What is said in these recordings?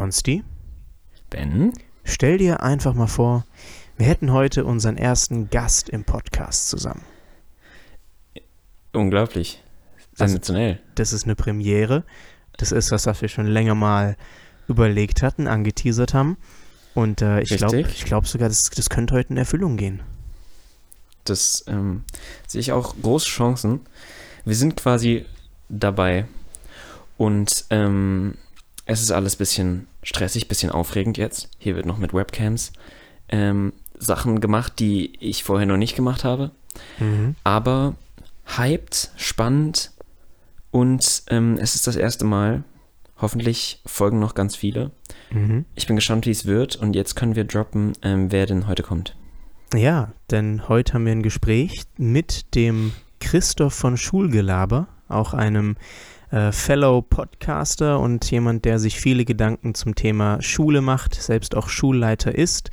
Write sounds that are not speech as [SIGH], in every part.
Konsti. Ben. Stell dir einfach mal vor, wir hätten heute unseren ersten Gast im Podcast zusammen. Unglaublich. Sensationell. Also, das ist eine Premiere. Das ist was, was wir schon länger mal überlegt hatten, angeteasert haben. Und äh, ich glaube ich glaub sogar, das, das könnte heute in Erfüllung gehen. Das ähm, sehe ich auch große Chancen. Wir sind quasi dabei. Und ähm, es ist alles ein bisschen stressig, ein bisschen aufregend jetzt. Hier wird noch mit Webcams ähm, Sachen gemacht, die ich vorher noch nicht gemacht habe. Mhm. Aber hyped, spannend und ähm, es ist das erste Mal. Hoffentlich folgen noch ganz viele. Mhm. Ich bin gespannt, wie es wird und jetzt können wir droppen, ähm, wer denn heute kommt. Ja, denn heute haben wir ein Gespräch mit dem Christoph von Schulgelaber, auch einem äh, Fellow Podcaster und jemand, der sich viele Gedanken zum Thema Schule macht, selbst auch Schulleiter ist,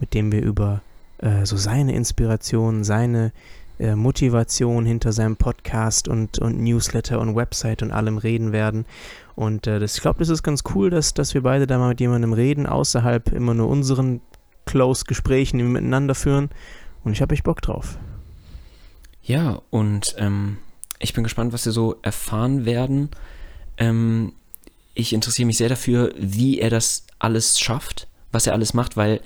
mit dem wir über äh, so seine Inspiration, seine äh, Motivation hinter seinem Podcast und, und Newsletter und Website und allem reden werden. Und äh, das, ich glaube, das ist ganz cool, dass, dass wir beide da mal mit jemandem reden, außerhalb immer nur unseren Close-Gesprächen, die wir miteinander führen. Und ich habe echt Bock drauf. Ja, und ähm, ich bin gespannt, was wir so erfahren werden. Ähm, ich interessiere mich sehr dafür, wie er das alles schafft, was er alles macht, weil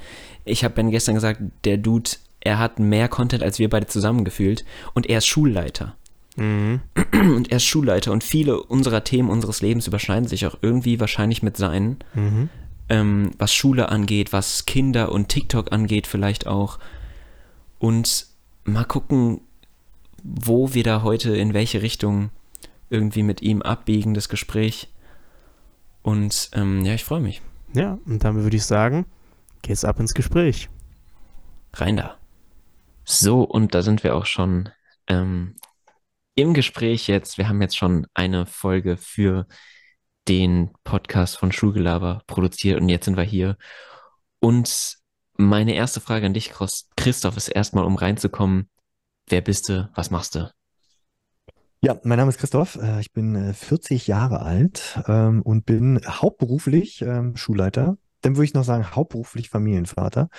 ich habe Ben gestern gesagt, der Dude, er hat mehr Content als wir beide zusammengefühlt und er ist Schulleiter. Mhm. [CLEARS THROAT] Und er ist Schulleiter und viele unserer Themen unseres Lebens überschneiden sich auch irgendwie wahrscheinlich mit seinen. Mhm. Ähm, was Schule angeht, was Kinder und TikTok angeht, vielleicht auch. Und mal gucken, wo wir da heute in welche Richtung irgendwie mit ihm abbiegen, das Gespräch. Und ähm, ja, ich freue mich. Ja, und damit würde ich sagen, geht's ab ins Gespräch. Rein da. So, und da sind wir auch schon ähm, im Gespräch jetzt. Wir haben jetzt schon eine Folge für den Podcast von Schulgelaber produziert und jetzt sind wir hier. Und meine erste Frage an dich, Christoph, ist erstmal, um reinzukommen. Wer bist du? Was machst du? Ja, mein Name ist Christoph. Äh, ich bin 40 äh, Jahre alt ähm, und bin hauptberuflich ähm, Schulleiter. Dann würde ich noch sagen, hauptberuflich Familienvater.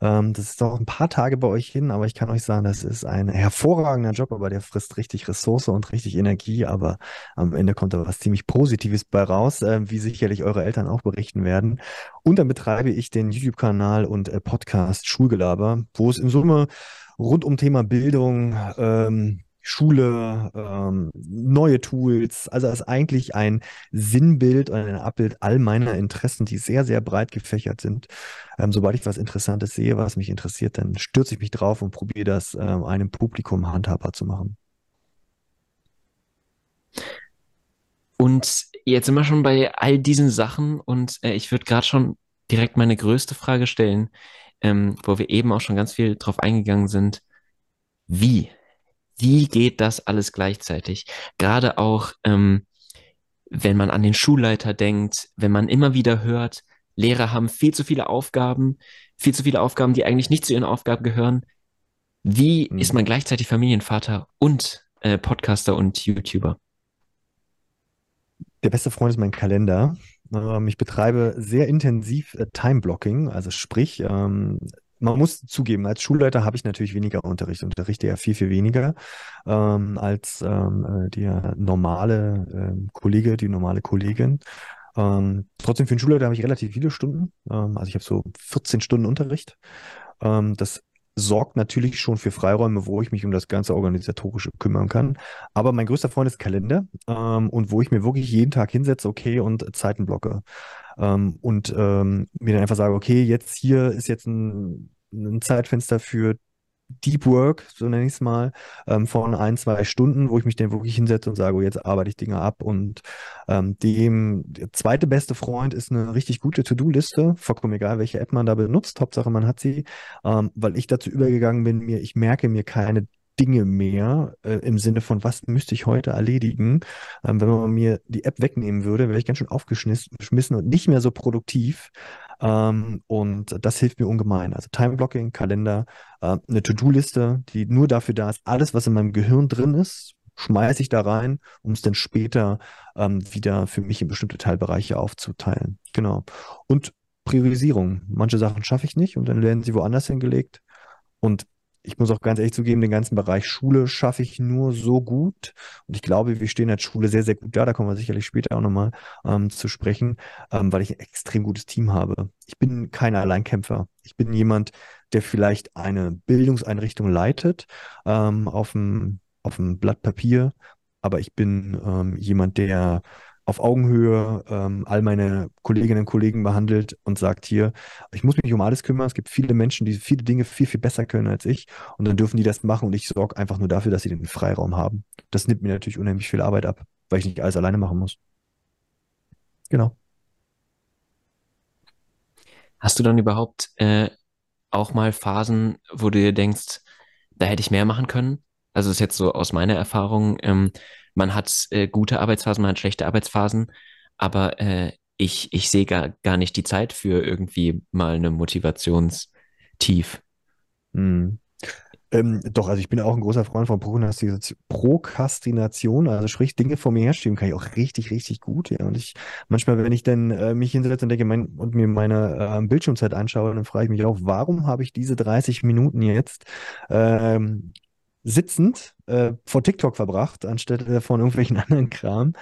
Ähm, das ist auch ein paar Tage bei euch hin, aber ich kann euch sagen, das ist ein hervorragender Job, aber der frisst richtig Ressource und richtig Energie, aber am Ende kommt da was ziemlich Positives bei raus, äh, wie sicherlich eure Eltern auch berichten werden. Und dann betreibe ich den YouTube-Kanal und Podcast Schulgelaber, wo es in Summe rund um Thema Bildung, ähm, Schule, ähm, neue Tools. Also es ist eigentlich ein Sinnbild und ein Abbild all meiner Interessen, die sehr, sehr breit gefächert sind. Ähm, sobald ich was Interessantes sehe, was mich interessiert, dann stürze ich mich drauf und probiere das ähm, einem Publikum handhabbar zu machen. Und jetzt sind wir schon bei all diesen Sachen und äh, ich würde gerade schon direkt meine größte Frage stellen ähm, wo wir eben auch schon ganz viel drauf eingegangen sind. Wie? Wie geht das alles gleichzeitig? Gerade auch, ähm, wenn man an den Schulleiter denkt, wenn man immer wieder hört, Lehrer haben viel zu viele Aufgaben, viel zu viele Aufgaben, die eigentlich nicht zu ihren Aufgaben gehören. Wie mhm. ist man gleichzeitig Familienvater und äh, Podcaster und YouTuber? Der beste Freund ist mein Kalender. Ähm, ich betreibe sehr intensiv äh, Time-Blocking, also sprich, ähm, man muss zugeben, als Schulleiter habe ich natürlich weniger Unterricht, unterrichte ja viel, viel weniger ähm, als ähm, äh, der normale ähm, Kollege, die normale Kollegin. Ähm, trotzdem für einen Schulleiter habe ich relativ viele Stunden. Ähm, also ich habe so 14 Stunden Unterricht. Ähm, das sorgt natürlich schon für Freiräume, wo ich mich um das ganze Organisatorische kümmern kann. Aber mein größter Freund ist Kalender ähm, und wo ich mir wirklich jeden Tag hinsetze, okay, und Zeiten blocke. Ähm, und ähm, mir dann einfach sage, okay, jetzt hier ist jetzt ein, ein Zeitfenster für Deep Work, so nenne ich es mal, ähm, von ein, zwei Stunden, wo ich mich dann wirklich hinsetze und sage, oh, jetzt arbeite ich Dinge ab. Und ähm, dem der zweite beste Freund ist eine richtig gute To-Do-Liste, vollkommen egal, welche App man da benutzt, Hauptsache man hat sie, ähm, weil ich dazu übergegangen bin, mir, ich merke mir keine Dinge mehr äh, im Sinne von, was müsste ich heute erledigen. Ähm, wenn man mir die App wegnehmen würde, wäre ich ganz schön aufgeschmissen und nicht mehr so produktiv. Ähm, und das hilft mir ungemein. Also Time-Blocking, Kalender, äh, eine To-Do-Liste, die nur dafür da ist, alles, was in meinem Gehirn drin ist, schmeiße ich da rein, um es dann später ähm, wieder für mich in bestimmte Teilbereiche aufzuteilen. Genau. Und Priorisierung. Manche Sachen schaffe ich nicht und dann werden sie woanders hingelegt. Und ich muss auch ganz ehrlich zugeben, den ganzen Bereich Schule schaffe ich nur so gut. Und ich glaube, wir stehen als Schule sehr, sehr gut da. Da kommen wir sicherlich später auch nochmal ähm, zu sprechen, ähm, weil ich ein extrem gutes Team habe. Ich bin kein Alleinkämpfer. Ich bin jemand, der vielleicht eine Bildungseinrichtung leitet ähm, auf dem auf dem Blatt Papier, aber ich bin ähm, jemand, der auf Augenhöhe ähm, all meine Kolleginnen und Kollegen behandelt und sagt hier, ich muss mich um alles kümmern. Es gibt viele Menschen, die viele Dinge viel, viel besser können als ich. Und dann dürfen die das machen und ich sorge einfach nur dafür, dass sie den Freiraum haben. Das nimmt mir natürlich unheimlich viel Arbeit ab, weil ich nicht alles alleine machen muss. Genau. Hast du dann überhaupt äh, auch mal Phasen, wo du dir denkst, da hätte ich mehr machen können? Also das ist jetzt so aus meiner Erfahrung, ähm, man hat äh, gute Arbeitsphasen, man hat schlechte Arbeitsphasen, aber äh, ich, ich sehe gar, gar nicht die Zeit für irgendwie mal eine Motivationstief. Hm. Ähm, doch, also ich bin auch ein großer Freund von Prokrastination, also sprich Dinge vor mir herschieben, kann ich auch richtig, richtig gut. Ja. Und ich manchmal, wenn ich dann äh, mich hinsetze und denke mein, und mir meine äh, Bildschirmzeit anschaue, dann frage ich mich auch, warum habe ich diese 30 Minuten jetzt ähm, sitzend äh, vor TikTok verbracht, anstelle von irgendwelchen [LAUGHS] anderen Kram.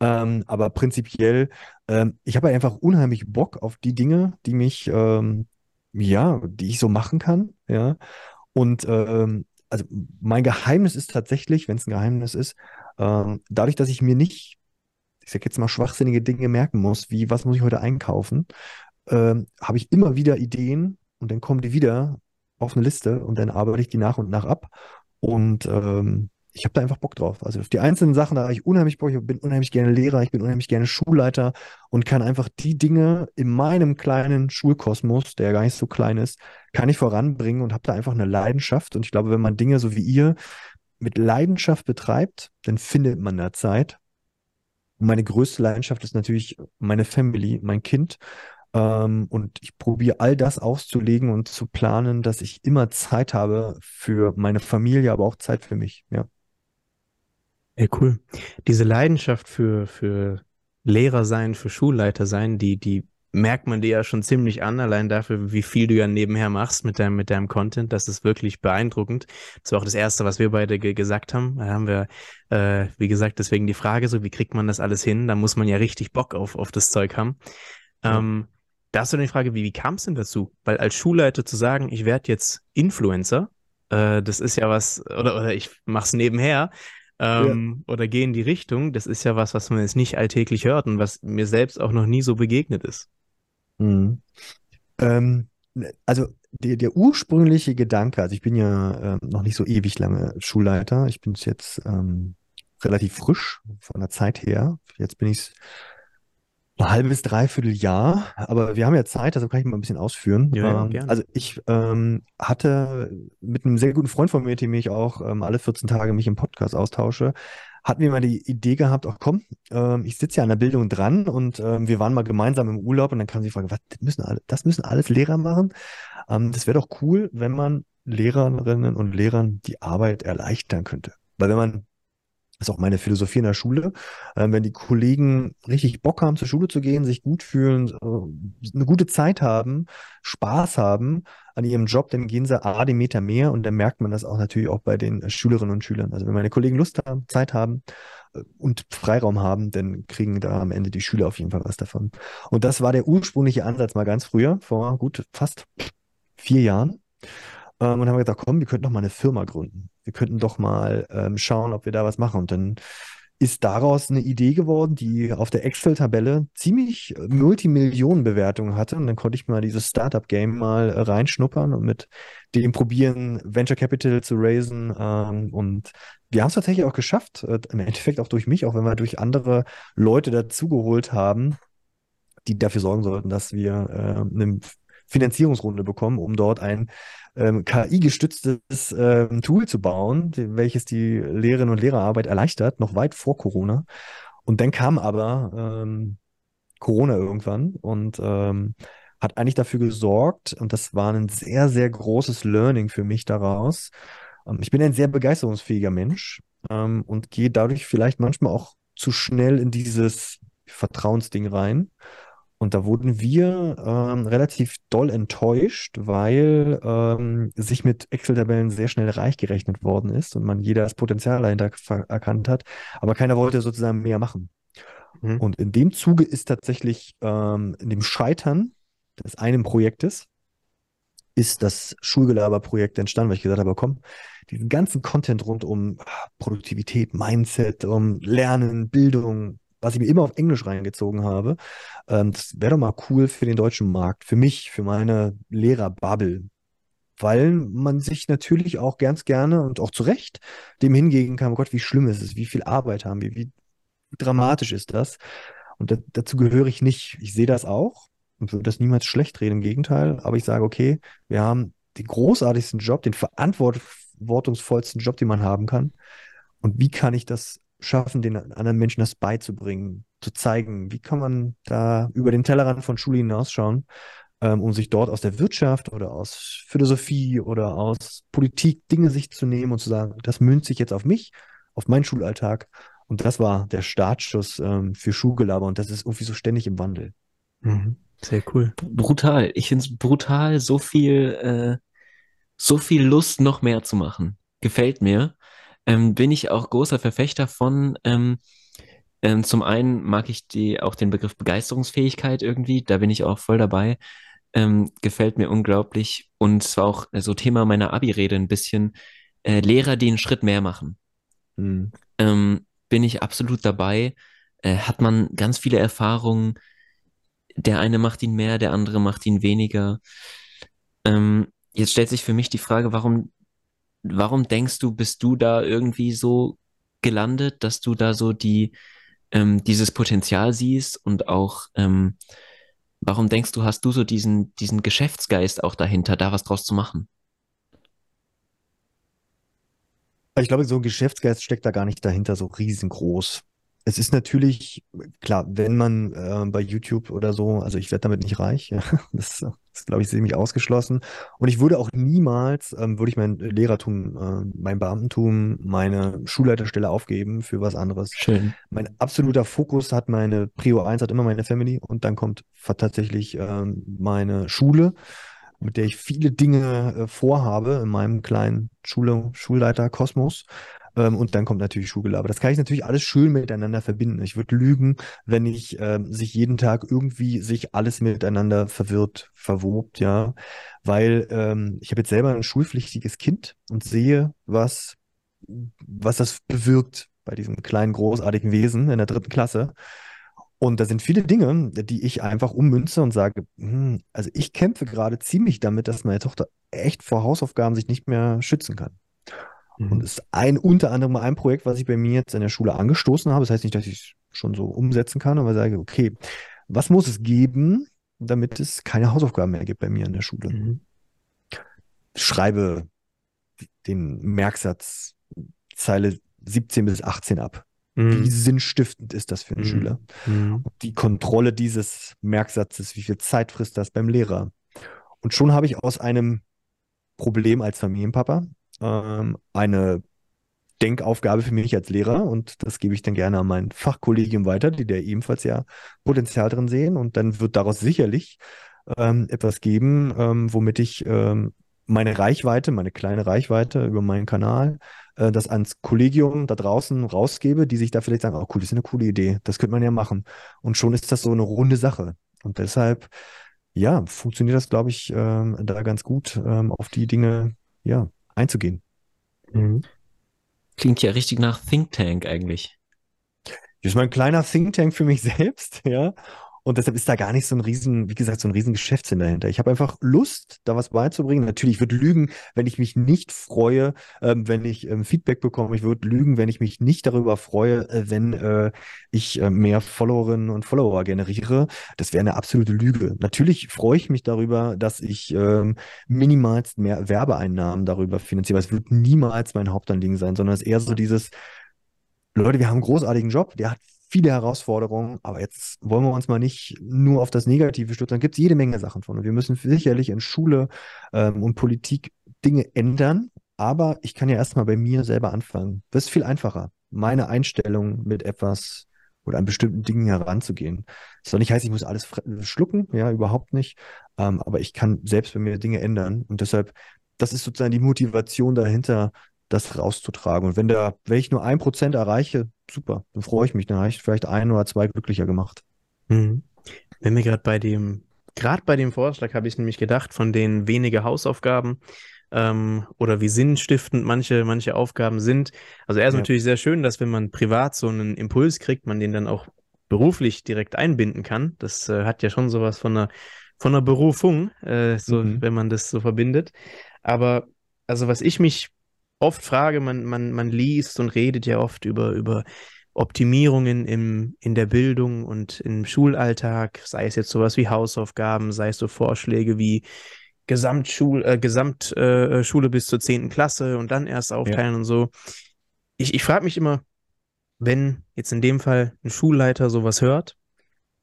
Ähm, aber prinzipiell, ähm, ich habe einfach unheimlich Bock auf die Dinge, die mich, ähm, ja, die ich so machen kann, ja. Und ähm, also mein Geheimnis ist tatsächlich, wenn es ein Geheimnis ist, ähm, dadurch, dass ich mir nicht, ich sag jetzt mal, schwachsinnige Dinge merken muss, wie was muss ich heute einkaufen, ähm, habe ich immer wieder Ideen und dann kommen die wieder auf eine Liste und dann arbeite ich die nach und nach ab und ähm, ich habe da einfach Bock drauf. Also auf die einzelnen Sachen, da habe ich unheimlich Bock. Ich bin unheimlich gerne Lehrer, ich bin unheimlich gerne Schulleiter und kann einfach die Dinge in meinem kleinen Schulkosmos, der gar nicht so klein ist, kann ich voranbringen und habe da einfach eine Leidenschaft. Und ich glaube, wenn man Dinge so wie ihr mit Leidenschaft betreibt, dann findet man da Zeit. Und meine größte Leidenschaft ist natürlich meine Family, mein Kind. Ähm, und ich probiere all das auszulegen und zu planen, dass ich immer Zeit habe für meine Familie, aber auch Zeit für mich. Ja. Ey, cool. Diese Leidenschaft für, für Lehrer sein, für Schulleiter sein, die, die merkt man dir ja schon ziemlich an, allein dafür, wie viel du ja nebenher machst mit deinem, mit deinem Content. Das ist wirklich beeindruckend. Das war auch das Erste, was wir beide ge gesagt haben. Da haben wir, äh, wie gesagt, deswegen die Frage so, wie kriegt man das alles hin? Da muss man ja richtig Bock auf, auf das Zeug haben. Ähm, da hast du dann die Frage, wie, wie kam es denn dazu? Weil als Schulleiter zu sagen, ich werde jetzt Influencer, äh, das ist ja was, oder, oder ich mach's nebenher, ähm, ja. oder gehe in die Richtung, das ist ja was, was man jetzt nicht alltäglich hört und was mir selbst auch noch nie so begegnet ist. Mhm. Ähm, also der, der ursprüngliche Gedanke, also ich bin ja äh, noch nicht so ewig lange Schulleiter, ich bin jetzt ähm, relativ frisch von der Zeit her. Jetzt bin ich ein halbes, dreiviertel Jahr, aber wir haben ja Zeit, also kann ich mal ein bisschen ausführen. Ja, ähm, also ich ähm, hatte mit einem sehr guten Freund von mir, dem ich auch ähm, alle 14 Tage mich im Podcast austausche, hatten wir mal die Idee gehabt, ach komm, ähm, ich sitze ja an der Bildung dran und ähm, wir waren mal gemeinsam im Urlaub und dann kam sie fragen, was das müssen alle, das müssen alles Lehrer machen. Ähm, das wäre doch cool, wenn man Lehrerinnen und Lehrern die Arbeit erleichtern könnte. Weil wenn man ist auch meine Philosophie in der Schule. Ähm, wenn die Kollegen richtig Bock haben, zur Schule zu gehen, sich gut fühlen, äh, eine gute Zeit haben, Spaß haben an ihrem Job, dann gehen sie A, den Meter mehr und dann merkt man das auch natürlich auch bei den Schülerinnen und Schülern. Also wenn meine Kollegen Lust haben, Zeit haben äh, und Freiraum haben, dann kriegen da am Ende die Schüler auf jeden Fall was davon. Und das war der ursprüngliche Ansatz mal ganz früher, vor gut fast vier Jahren. Ähm, und haben gesagt, komm, wir könnten doch mal eine Firma gründen. Wir könnten doch mal ähm, schauen, ob wir da was machen. Und dann ist daraus eine Idee geworden, die auf der Excel-Tabelle ziemlich äh, Multimillionen-Bewertungen hatte. Und dann konnte ich mal dieses Startup-Game mal äh, reinschnuppern und mit dem probieren, Venture Capital zu raisen. Ähm, und wir haben es tatsächlich auch geschafft, äh, im Endeffekt auch durch mich, auch wenn wir durch andere Leute dazugeholt haben, die dafür sorgen sollten, dass wir eine Finanzierungsrunde bekommen, um dort ein ähm, KI-gestütztes ähm, Tool zu bauen, welches die Lehrerinnen und Lehrerarbeit erleichtert, noch weit vor Corona. Und dann kam aber ähm, Corona irgendwann und ähm, hat eigentlich dafür gesorgt, und das war ein sehr, sehr großes Learning für mich daraus. Ähm, ich bin ein sehr begeisterungsfähiger Mensch ähm, und gehe dadurch vielleicht manchmal auch zu schnell in dieses Vertrauensding rein. Und da wurden wir ähm, relativ doll enttäuscht, weil ähm, sich mit Excel-Tabellen sehr schnell reich gerechnet worden ist und man jeder das Potenzial dahinter erkannt hat, aber keiner wollte sozusagen mehr machen. Mhm. Und in dem Zuge ist tatsächlich ähm, in dem Scheitern des einen Projektes ist das Schulgelaber-Projekt entstanden, weil ich gesagt habe, komm, diesen ganzen Content rund um Produktivität, Mindset, um Lernen, Bildung, was ich mir immer auf Englisch reingezogen habe, ähm, das wäre doch mal cool für den deutschen Markt, für mich, für meine Lehrerbubble. Weil man sich natürlich auch ganz gerne und auch zu Recht dem hingegen kann, oh Gott, wie schlimm ist es, wie viel Arbeit haben wir, wie dramatisch ist das. Und da, dazu gehöre ich nicht. Ich sehe das auch und würde das niemals schlecht reden, im Gegenteil. Aber ich sage, okay, wir haben den großartigsten Job, den verantwortungsvollsten Job, den man haben kann. Und wie kann ich das schaffen, den anderen Menschen das beizubringen, zu zeigen, wie kann man da über den Tellerrand von Schule hinausschauen, ähm, um sich dort aus der Wirtschaft oder aus Philosophie oder aus Politik Dinge sich zu nehmen und zu sagen, das münzt sich jetzt auf mich, auf meinen Schulalltag. Und das war der Startschuss ähm, für Schulgelaber und das ist irgendwie so ständig im Wandel. Mhm. Sehr cool. Brutal. Ich finde es brutal, so viel, äh, so viel Lust, noch mehr zu machen. Gefällt mir ähm, bin ich auch großer Verfechter von. Ähm, ähm, zum einen mag ich die, auch den Begriff Begeisterungsfähigkeit irgendwie, da bin ich auch voll dabei. Ähm, gefällt mir unglaublich. Und zwar auch so Thema meiner Abi-Rede ein bisschen äh, Lehrer, die einen Schritt mehr machen. Mhm. Ähm, bin ich absolut dabei. Äh, hat man ganz viele Erfahrungen. Der eine macht ihn mehr, der andere macht ihn weniger. Ähm, jetzt stellt sich für mich die Frage, warum warum denkst du, bist du da irgendwie so gelandet, dass du da so die, ähm, dieses Potenzial siehst und auch, ähm, warum denkst du, hast du so diesen, diesen Geschäftsgeist auch dahinter, da was draus zu machen? Ich glaube, so ein Geschäftsgeist steckt da gar nicht dahinter so riesengroß. Es ist natürlich, klar, wenn man äh, bei YouTube oder so, also ich werde damit nicht reich, [LAUGHS] ja, das ist, glaube ich, ziemlich ausgeschlossen. Und ich würde auch niemals, ähm, würde ich mein Lehrertum, äh, mein Beamtentum, meine Schulleiterstelle aufgeben für was anderes. Schön. Mein absoluter Fokus hat meine Prio 1 hat immer meine Family und dann kommt tatsächlich ähm, meine Schule, mit der ich viele Dinge äh, vorhabe in meinem kleinen Schule, Schulleiter Kosmos. Ähm, und dann kommt natürlich Schulgelaber. Das kann ich natürlich alles schön miteinander verbinden. Ich würde lügen, wenn ich ähm, sich jeden Tag irgendwie sich alles miteinander verwirrt, verwobt, ja. Weil ähm, ich habe jetzt selber ein schulpflichtiges Kind und sehe, was, was das bewirkt bei diesem kleinen, großartigen Wesen in der dritten Klasse. Und da sind viele Dinge, die ich einfach ummünze und sage, hm, also ich kämpfe gerade ziemlich damit, dass meine Tochter echt vor Hausaufgaben sich nicht mehr schützen kann. Mhm. Und ist ein, unter anderem ein Projekt, was ich bei mir jetzt in der Schule angestoßen habe. Das heißt nicht, dass ich es schon so umsetzen kann, aber sage, okay, was muss es geben, damit es keine Hausaufgaben mehr gibt bei mir in der Schule? Mhm. Schreibe den Merksatz Zeile 17 bis 18 ab. Mhm. Wie sinnstiftend ist das für einen mhm. Schüler? Mhm. Die Kontrolle dieses Merksatzes, wie viel Zeit frisst das beim Lehrer? Und schon habe ich aus einem Problem als Familienpapa ähm, eine Denkaufgabe für mich als Lehrer und das gebe ich dann gerne an mein Fachkollegium weiter, die da ebenfalls ja Potenzial drin sehen und dann wird daraus sicherlich ähm, etwas geben, ähm, womit ich ähm, meine Reichweite, meine kleine Reichweite über meinen Kanal, äh, das ans Kollegium da draußen rausgebe, die sich da vielleicht sagen, oh cool, das ist eine coole Idee, das könnte man ja machen. Und schon ist das so eine runde Sache. Und deshalb, ja, funktioniert das, glaube ich, ähm, da ganz gut, ähm, auf die Dinge, ja, einzugehen. Mhm. Klingt ja richtig nach Think Tank eigentlich. Das ist mein kleiner Think Tank für mich [LAUGHS] selbst, ja. Und deshalb ist da gar nicht so ein riesen, wie gesagt, so ein riesen Geschäftssinn dahinter. Ich habe einfach Lust, da was beizubringen. Natürlich, ich würde lügen, wenn ich mich nicht freue, ähm, wenn ich ähm, Feedback bekomme. Ich würde lügen, wenn ich mich nicht darüber freue, äh, wenn äh, ich äh, mehr Followerinnen und Follower generiere. Das wäre eine absolute Lüge. Natürlich freue ich mich darüber, dass ich ähm, minimalst mehr Werbeeinnahmen darüber finanziere. Es wird niemals mein Hauptanliegen sein, sondern es ist eher so dieses, Leute, wir haben einen großartigen Job, der hat viele Herausforderungen, aber jetzt wollen wir uns mal nicht nur auf das Negative stürzen. Da gibt es jede Menge Sachen von. Und wir müssen sicherlich in Schule ähm, und Politik Dinge ändern, Aber ich kann ja erstmal bei mir selber anfangen. Das ist viel einfacher, meine Einstellung mit etwas oder an bestimmten Dingen heranzugehen. Das soll nicht heißen, ich muss alles schlucken, ja, überhaupt nicht. Ähm, aber ich kann selbst bei mir Dinge ändern. Und deshalb, das ist sozusagen die Motivation dahinter, das rauszutragen. Und wenn da, wenn ich nur ein Prozent erreiche, super, dann freue ich mich. Dann habe ich vielleicht ein oder zwei glücklicher gemacht. Mhm. Wenn wir gerade bei dem, gerade bei dem Vorschlag habe ich nämlich gedacht, von den weniger Hausaufgaben, ähm, oder wie sinnstiftend manche, manche Aufgaben sind. Also er ist ja. natürlich sehr schön, dass wenn man privat so einen Impuls kriegt, man den dann auch beruflich direkt einbinden kann. Das äh, hat ja schon sowas von einer, von einer Berufung, äh, so, mhm. wenn man das so verbindet. Aber also was ich mich oft frage, man, man, man liest und redet ja oft über, über Optimierungen im, in der Bildung und im Schulalltag, sei es jetzt sowas wie Hausaufgaben, sei es so Vorschläge wie Gesamtschule, äh, Gesamtschule äh, bis zur zehnten Klasse und dann erst aufteilen ja. und so. Ich, ich frage mich immer, wenn jetzt in dem Fall ein Schulleiter sowas hört,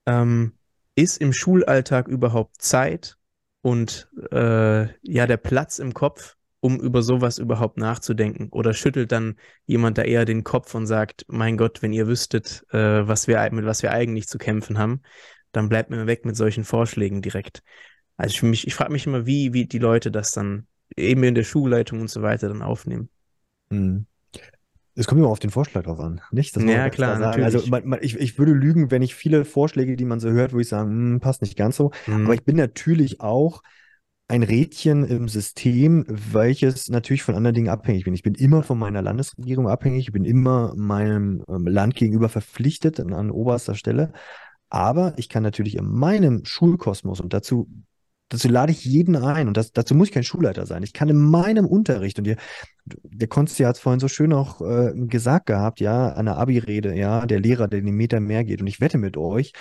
ähm, ist im Schulalltag überhaupt Zeit und äh, ja der Platz im Kopf, um über sowas überhaupt nachzudenken? Oder schüttelt dann jemand da eher den Kopf und sagt, mein Gott, wenn ihr wüsstet, äh, was wir, mit was wir eigentlich zu kämpfen haben, dann bleibt mir weg mit solchen Vorschlägen direkt. Also für mich, ich frage mich immer, wie, wie die Leute das dann eben in der Schulleitung und so weiter dann aufnehmen. Mhm. Es kommt immer auf den Vorschlag drauf an, nicht? ja, klar, natürlich. Also man, man, ich, ich würde lügen, wenn ich viele Vorschläge, die man so hört, wo ich sage, hm, passt nicht ganz so. Mhm. Aber ich bin natürlich auch ein Rädchen im System, welches natürlich von anderen Dingen abhängig bin. Ich bin immer von meiner Landesregierung abhängig, ich bin immer meinem ähm, Land gegenüber verpflichtet an, oberster Stelle. Aber ich kann natürlich in meinem Schulkosmos, und dazu Dazu lade ich jeden ein und das, dazu muss ich kein Schulleiter sein. Ich kann in meinem Unterricht und ihr, der Konsti hat es vorhin so schön auch äh, gesagt gehabt, ja, an der Abi-Rede, ja, der Lehrer, der den Meter mehr geht und ich wette mit euch,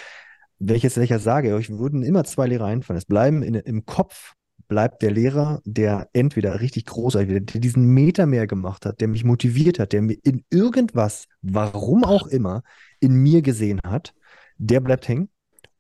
welches welcher sage, euch würden immer zwei Lehrer einfallen. Es bleiben in, im Kopf bleibt der Lehrer, der entweder richtig großartig, der diesen Meter mehr gemacht hat, der mich motiviert hat, der mir in irgendwas, warum auch immer, in mir gesehen hat, der bleibt hängen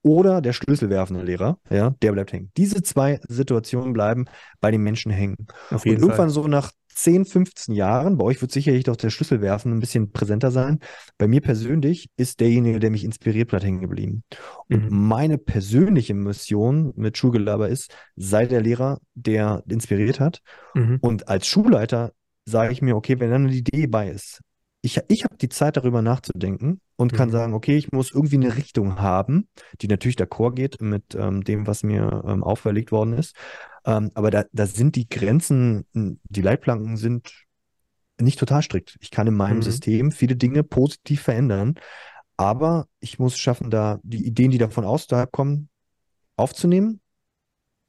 oder der schlüsselwerfende Lehrer, ja, der bleibt hängen. Diese zwei Situationen bleiben bei den Menschen hängen. Auf jeden Und irgendwann Fall. so nach 10, 15 Jahren, bei euch wird sicherlich doch der Schlüsselwerfen ein bisschen präsenter sein. Bei mir persönlich ist derjenige, der mich inspiriert, bleibt hängen geblieben. Und mhm. meine persönliche Mission mit Schulgelaber ist, sei der Lehrer, der inspiriert hat. Mhm. Und als Schulleiter sage ich mir, okay, wenn dann eine Idee bei ist, ich, ich habe die Zeit darüber nachzudenken und mhm. kann sagen, okay, ich muss irgendwie eine Richtung haben, die natürlich d'accord geht mit ähm, dem, was mir ähm, auferlegt worden ist. Ähm, aber da, da sind die Grenzen, die Leitplanken sind nicht total strikt. Ich kann in meinem mhm. System viele Dinge positiv verändern, aber ich muss schaffen, da die Ideen, die davon außerhalb kommen, aufzunehmen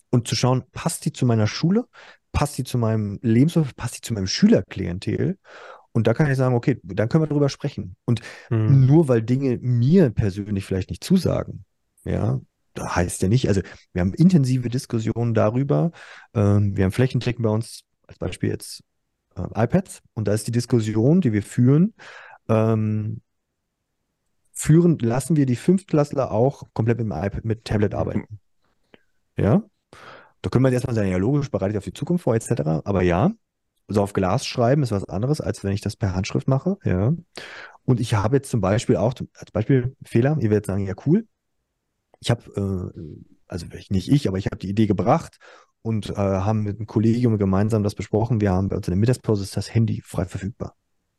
und zu schauen, passt die zu meiner Schule, passt die zu meinem Lebenswurf, passt die zu meinem Schülerklientel und da kann ich sagen, okay, dann können wir darüber sprechen. Und mhm. nur weil Dinge mir persönlich vielleicht nicht zusagen, ja, da heißt ja nicht, also wir haben intensive Diskussionen darüber. Ähm, wir haben flächendeckend bei uns als Beispiel jetzt äh, iPads und da ist die Diskussion, die wir führen, ähm, führen, lassen wir die Fünftklässler auch komplett mit dem iPad, mit Tablet arbeiten. Ja? Da können wir jetzt erstmal sagen, ja, logisch, bereitet auf die Zukunft vor, etc. Aber ja, also auf Glas schreiben ist was anderes, als wenn ich das per Handschrift mache. Ja. Und ich habe jetzt zum Beispiel auch, als Beispiel Fehler, ihr werdet sagen, ja cool. Ich habe, äh, also nicht ich, aber ich habe die Idee gebracht und äh, haben mit einem Kollegium gemeinsam das besprochen. Wir haben bei uns in der Mittagspause ist das Handy frei verfügbar.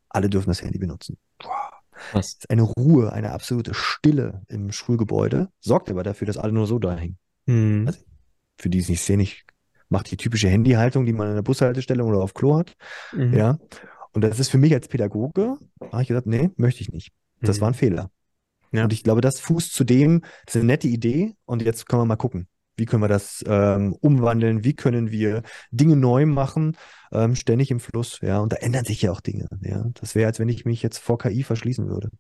Alle dürfen das Handy benutzen. Boah. Was? Eine Ruhe, eine absolute Stille im Schulgebäude, sorgt aber dafür, dass alle nur so da hängen. Hm. Also, für die es nicht sehen, ich macht die typische Handyhaltung, die man in der Bushaltestelle oder auf Klo hat. Mhm. Ja. Und das ist für mich als Pädagoge, habe ich gesagt, nee, möchte ich nicht. Das mhm. war ein Fehler. Ja. Und ich glaube, das fußt zu dem, das ist eine nette Idee und jetzt können wir mal gucken. Wie können wir das ähm, umwandeln? Wie können wir Dinge neu machen? Ähm, ständig im Fluss, ja. Und da ändern sich ja auch Dinge. Ja, das wäre, als wenn ich mich jetzt vor KI verschließen würde.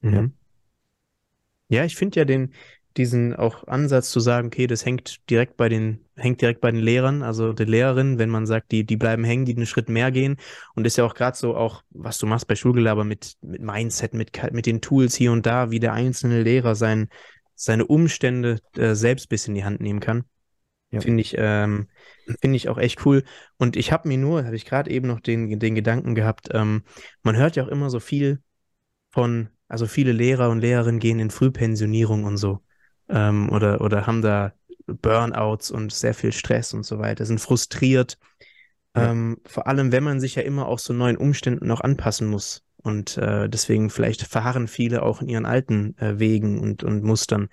Mhm. Ja. Ja, ich finde ja den, diesen auch Ansatz zu sagen, okay, das hängt direkt bei den, hängt direkt bei den Lehrern, also der Lehrerin, wenn man sagt, die, die bleiben hängen, die einen Schritt mehr gehen. Und ist ja auch gerade so auch, was du machst bei Schulgelaber mit, mit Mindset, mit, mit den Tools hier und da, wie der einzelne Lehrer sein, seine Umstände äh, selbst bis in die Hand nehmen kann. Ja. Finde ich, ähm, finde ich auch echt cool. Und ich habe mir nur, habe ich gerade eben noch den, den Gedanken gehabt, ähm, man hört ja auch immer so viel von, also viele Lehrer und Lehrerinnen gehen in Frühpensionierung und so. Ähm, oder, oder haben da Burnouts und sehr viel Stress und so weiter, sind frustriert. Ja. Ähm, vor allem, wenn man sich ja immer auch so neuen Umständen noch anpassen muss. Und äh, deswegen vielleicht verharren viele auch in ihren alten äh, Wegen und, und Mustern.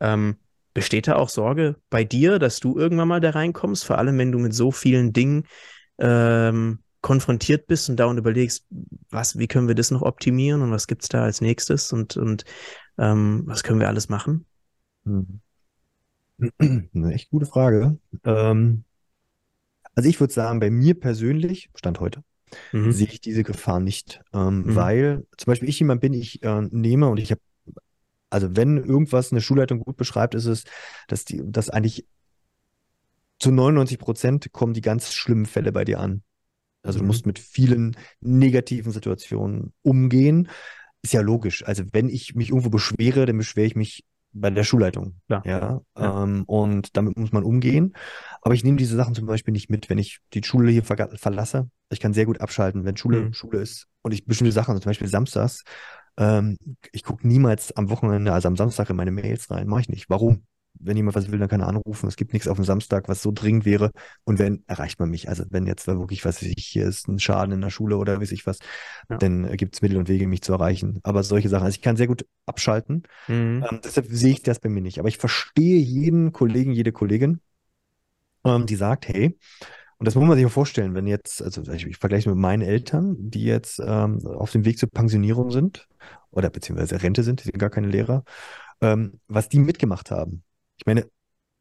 Ähm, besteht da auch Sorge bei dir, dass du irgendwann mal da reinkommst, vor allem wenn du mit so vielen Dingen ähm, konfrontiert bist und da und überlegst, was, wie können wir das noch optimieren und was gibt's da als nächstes und, und ähm, was können wir alles machen? Hm. Eine echt gute Frage. Ähm, also ich würde sagen, bei mir persönlich, Stand heute, Mhm. sehe ich diese Gefahr nicht, ähm, Mhm. weil zum Beispiel ich jemand bin, ich äh, nehme und ich habe, also wenn irgendwas eine Schulleitung gut beschreibt, ist es, dass die, dass eigentlich zu 99 Prozent kommen die ganz schlimmen Fälle bei dir an. Also du Mhm. musst mit vielen negativen Situationen umgehen. Ist ja logisch. Also wenn ich mich irgendwo beschwere, dann beschwere ich mich bei der Schulleitung. Klar. Ja, Ja. Ähm, und damit muss man umgehen. Aber ich nehme diese Sachen zum Beispiel nicht mit, wenn ich die Schule hier verga- verlasse. Ich kann sehr gut abschalten, wenn Schule Mhm. Schule ist und ich bestimmte Sachen, zum Beispiel samstags, ähm, ich gucke niemals am Wochenende, also am Samstag in meine Mails rein. Mache ich nicht. Warum? Wenn jemand was will, dann kann er anrufen. Es gibt nichts auf dem Samstag, was so dringend wäre. Und wenn, erreicht man mich. Also wenn jetzt wirklich, was weiß ich, hier ist ein Schaden in der Schule oder weiß ich was, Ja. dann äh, gibt es Mittel und Wege, mich zu erreichen. Aber solche Sachen, also ich kann sehr gut abschalten. Mhm. Ähm, deshalb sehe ich das bei mir nicht. Aber ich verstehe jeden Kollegen, jede Kollegin, ähm, die sagt, hey, und das muss man sich mal vorstellen, wenn jetzt, also ich, ich vergleiche mit meinen Eltern, die jetzt ähm, auf dem Weg zur Pensionierung sind oder beziehungsweise Rente sind, die sind gar keine Lehrer, ähm, was die mitgemacht haben. Ich meine,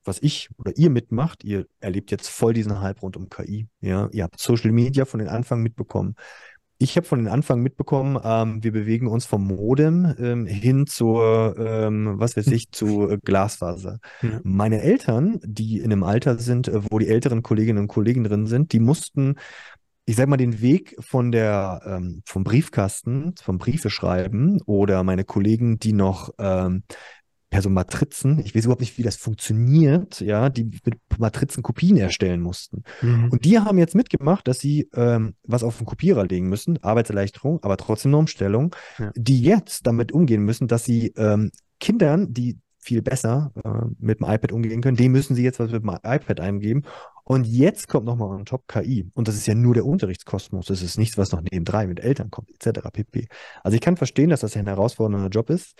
was ich oder ihr mitmacht, ihr erlebt jetzt voll diesen Hype rund um KI. Ja, ihr habt Social Media von den Anfang mitbekommen. Ich habe von den Anfang mitbekommen, ähm, wir bewegen uns vom Modem ähm, hin zur, ähm, was weiß ich, zu äh, Glasfaser. Ja. Meine Eltern, die in einem Alter sind, äh, wo die älteren Kolleginnen und Kollegen drin sind, die mussten, ich sag mal, den Weg von der, ähm, vom Briefkasten, vom Briefe schreiben oder meine Kollegen, die noch ähm, per so Matrizen, ich weiß überhaupt nicht, wie das funktioniert, ja, die mit Matrizen Kopien erstellen mussten. Mhm. Und die haben jetzt mitgemacht, dass sie ähm, was auf den Kopierer legen müssen, Arbeitserleichterung, aber trotzdem eine Umstellung, Ja. die jetzt damit umgehen müssen, dass sie ähm, Kindern, die viel besser äh, mit dem iPad umgehen können, dem müssen sie jetzt was mit dem iPad eingeben. Und jetzt kommt nochmal on top KI. Und das ist ja nur der Unterrichtskosmos. Das ist nichts, was noch nebendrei mit Eltern kommt, etc. pp. Also ich kann verstehen, dass das ein herausfordernder Job ist.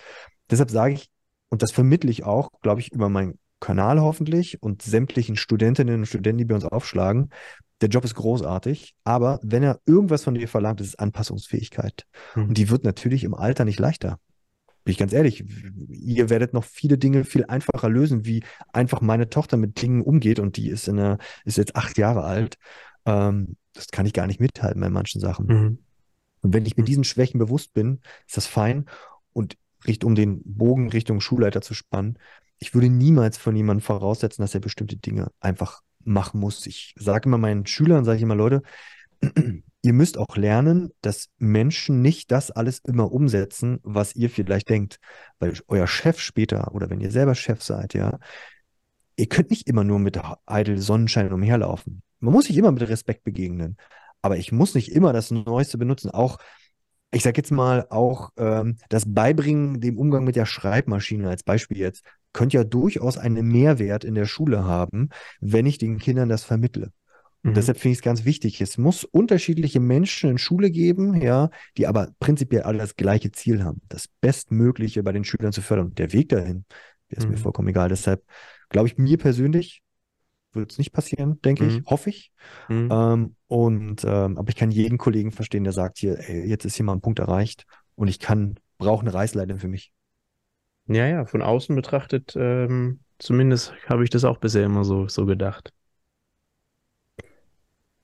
Deshalb sage ich, und das vermittle ich auch, glaube ich, über meinen Kanal hoffentlich und sämtlichen Studentinnen und Studenten, die bei uns aufschlagen. Der Job ist großartig, aber wenn er irgendwas von dir verlangt, ist es Anpassungsfähigkeit. Mhm. Und die wird natürlich im Alter nicht leichter. Bin ich ganz ehrlich, ihr werdet noch viele Dinge viel einfacher lösen, wie einfach meine Tochter mit Dingen umgeht und die ist in einer, ist jetzt acht Jahre alt. Ähm, das kann ich gar nicht mithalten bei manchen Sachen. Mhm. Und wenn ich mir Mhm. diesen Schwächen bewusst bin, ist das fein. Und richt, um den Bogen Richtung Schulleiter zu spannen, ich würde niemals von jemandem voraussetzen, dass er bestimmte Dinge einfach machen muss. Ich sage immer meinen Schülern, sage ich immer, Leute, [CLEARS THROAT] ihr müsst auch lernen, dass Menschen nicht das alles immer umsetzen, was ihr vielleicht denkt. Weil euer Chef später oder wenn ihr selber Chef seid, ja, ihr könnt nicht immer nur mit eitel Sonnenschein umherlaufen. Man muss sich immer mit Respekt begegnen. Aber ich muss nicht immer das Neueste benutzen. Auch, ich sag jetzt mal, auch ähm, das Beibringen dem Umgang mit der Schreibmaschine als Beispiel jetzt, könnte ja durchaus einen Mehrwert in der Schule haben, wenn ich den Kindern das vermittle. Und Mhm. deshalb finde ich es ganz wichtig. Es muss unterschiedliche Menschen in Schule geben, ja, die aber prinzipiell alle das gleiche Ziel haben, das Bestmögliche bei den Schülern zu fördern. Und der Weg dahin, der ist mir Mhm. vollkommen egal. Deshalb glaube ich, mir persönlich wird es nicht passieren, denke ich, Mhm. hoffe ich. Mhm. Ähm, und ähm, aber ich kann jeden Kollegen verstehen, der sagt hier, ey, jetzt ist hier mal ein Punkt erreicht und ich kann, brauche eine Reißleine für mich. Ja, ja, von außen betrachtet, ähm, zumindest habe ich das auch bisher immer so, so gedacht.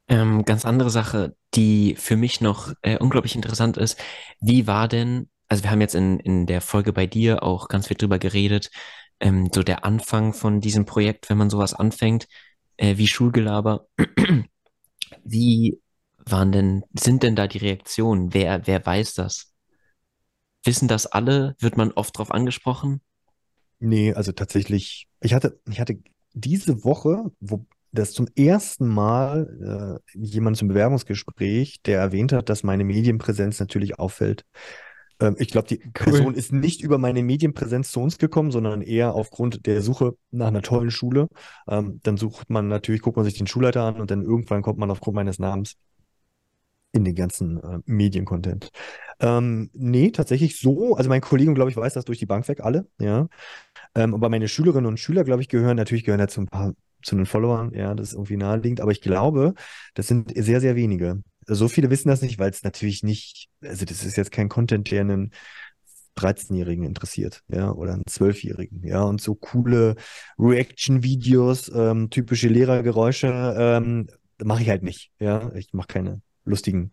Ähm, ganz andere Sache, die für mich noch äh, unglaublich interessant ist. Wie war denn, also wir haben jetzt in, in der Folge bei dir auch ganz viel drüber geredet, ähm, so der Anfang von diesem Projekt, wenn man sowas anfängt, äh, wie Schulgelaber. Wie waren denn, sind denn da die Reaktionen? Wer, wer weiß das? Wissen das alle? Wird man oft drauf angesprochen? Nee, also tatsächlich, ich hatte, ich hatte diese Woche, wo das zum ersten Mal äh, jemand zum Bewerbungsgespräch, der erwähnt hat, dass meine Medienpräsenz natürlich auffällt. Ähm, ich glaube, die Person ist nicht über meine Medienpräsenz zu uns gekommen, sondern eher aufgrund der Suche nach einer tollen Schule. Ähm, dann sucht man natürlich, guckt man sich den Schulleiter an und dann irgendwann kommt man aufgrund meines Namens in den ganzen äh, Mediencontent. Ähm, nee, tatsächlich so. Also mein Kollege, glaube ich, weiß das durch die Bank weg, alle, ja. Ähm, aber meine Schülerinnen und Schüler, glaube ich, gehören, natürlich gehören ja zu ein paar, zu den Followern, ja, das ist irgendwie naheliegend, aber ich glaube, das sind sehr, sehr wenige. So viele wissen das nicht, weil es natürlich nicht, also das ist jetzt kein Content, der einen 13-Jährigen interessiert, ja, oder einen 12-Jährigen, ja, und so coole Reaction-Videos, ähm, typische Lehrergeräusche, ähm, mache ich halt nicht, ja, ich mache keine lustigen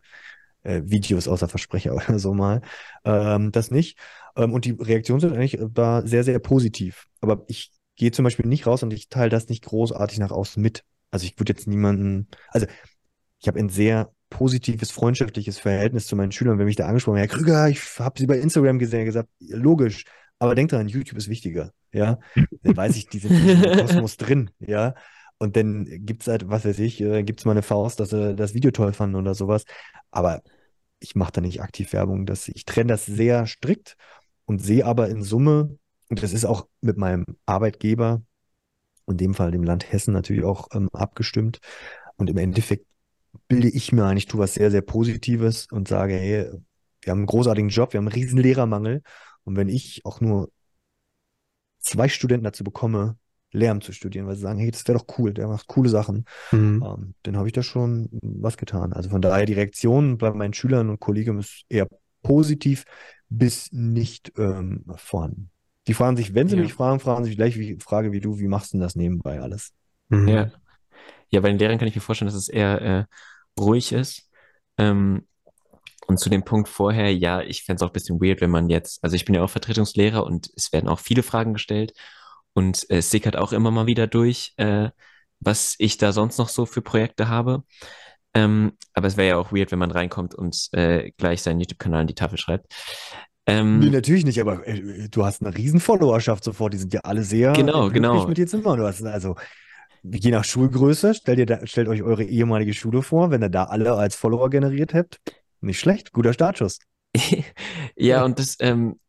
äh, Videos außer Versprecher [LAUGHS] oder so mal. Ähm, das nicht. Ähm, und die Reaktionen sind eigentlich da sehr, sehr positiv. Aber ich gehe zum Beispiel nicht raus und ich teile das nicht großartig nach außen mit. Also ich würde jetzt niemanden, also ich habe ein sehr positives, freundschaftliches Verhältnis zu meinen Schülern. Wenn mich da angesprochen, Herr Krüger, ich habe Sie bei Instagram gesehen, gesagt, logisch, aber denkt dran, YouTube ist wichtiger, ja. Dann weiß ich, die sind im Kosmos drin, ja. Und dann gibt's halt, was weiß ich, äh, gibt's mal eine Faust, dass sie das Video toll fanden oder sowas. Aber ich mache da nicht aktiv Werbung. Das, ich trenne das sehr strikt und sehe aber in Summe, und das ist auch mit meinem Arbeitgeber, in dem Fall dem Land Hessen natürlich auch ähm, abgestimmt. Und im Endeffekt bilde ich mir ein, ich tue was sehr, sehr Positives und sage, hey, wir haben einen großartigen Job, wir haben einen riesen Lehrermangel. Und wenn ich auch nur zwei Studenten dazu bekomme, Lehramt zu studieren, weil sie sagen, hey, das wäre doch cool, der macht coole Sachen. Mhm. Ähm, dann habe ich da schon was getan. Also von daher die Reaktion bei meinen Schülern und Kollegen ist eher positiv bis nicht ähm, vorhanden. Die fragen sich, wenn sie ja. mich fragen, fragen sich gleich wie Frage wie du, wie machst du denn das nebenbei alles? Mhm. Ja. Ja, bei den Lehrern kann ich mir vorstellen, dass es eher äh, ruhig ist. Ähm, und zu dem Punkt vorher, ja, ich fände es auch ein bisschen weird, wenn man jetzt, also ich bin ja auch Vertretungslehrer und es werden auch viele Fragen gestellt und äh, es sickert auch immer mal wieder durch, äh, was ich da sonst noch so für Projekte habe. Ähm, aber es wäre ja auch weird, wenn man reinkommt und äh, gleich seinen YouTube-Kanal in die Tafel schreibt. Ähm, nee, natürlich nicht, aber äh, du hast eine riesen Followerschaft sofort, die sind ja alle sehr genau, genau. mit dir zu machen. Du hast also je nach Schulgröße, stellt ihr da, stellt euch eure ehemalige Schule vor, wenn ihr da alle als Follower generiert habt. Nicht schlecht, guter Startschuss. [LAUGHS] ja, und das, ähm,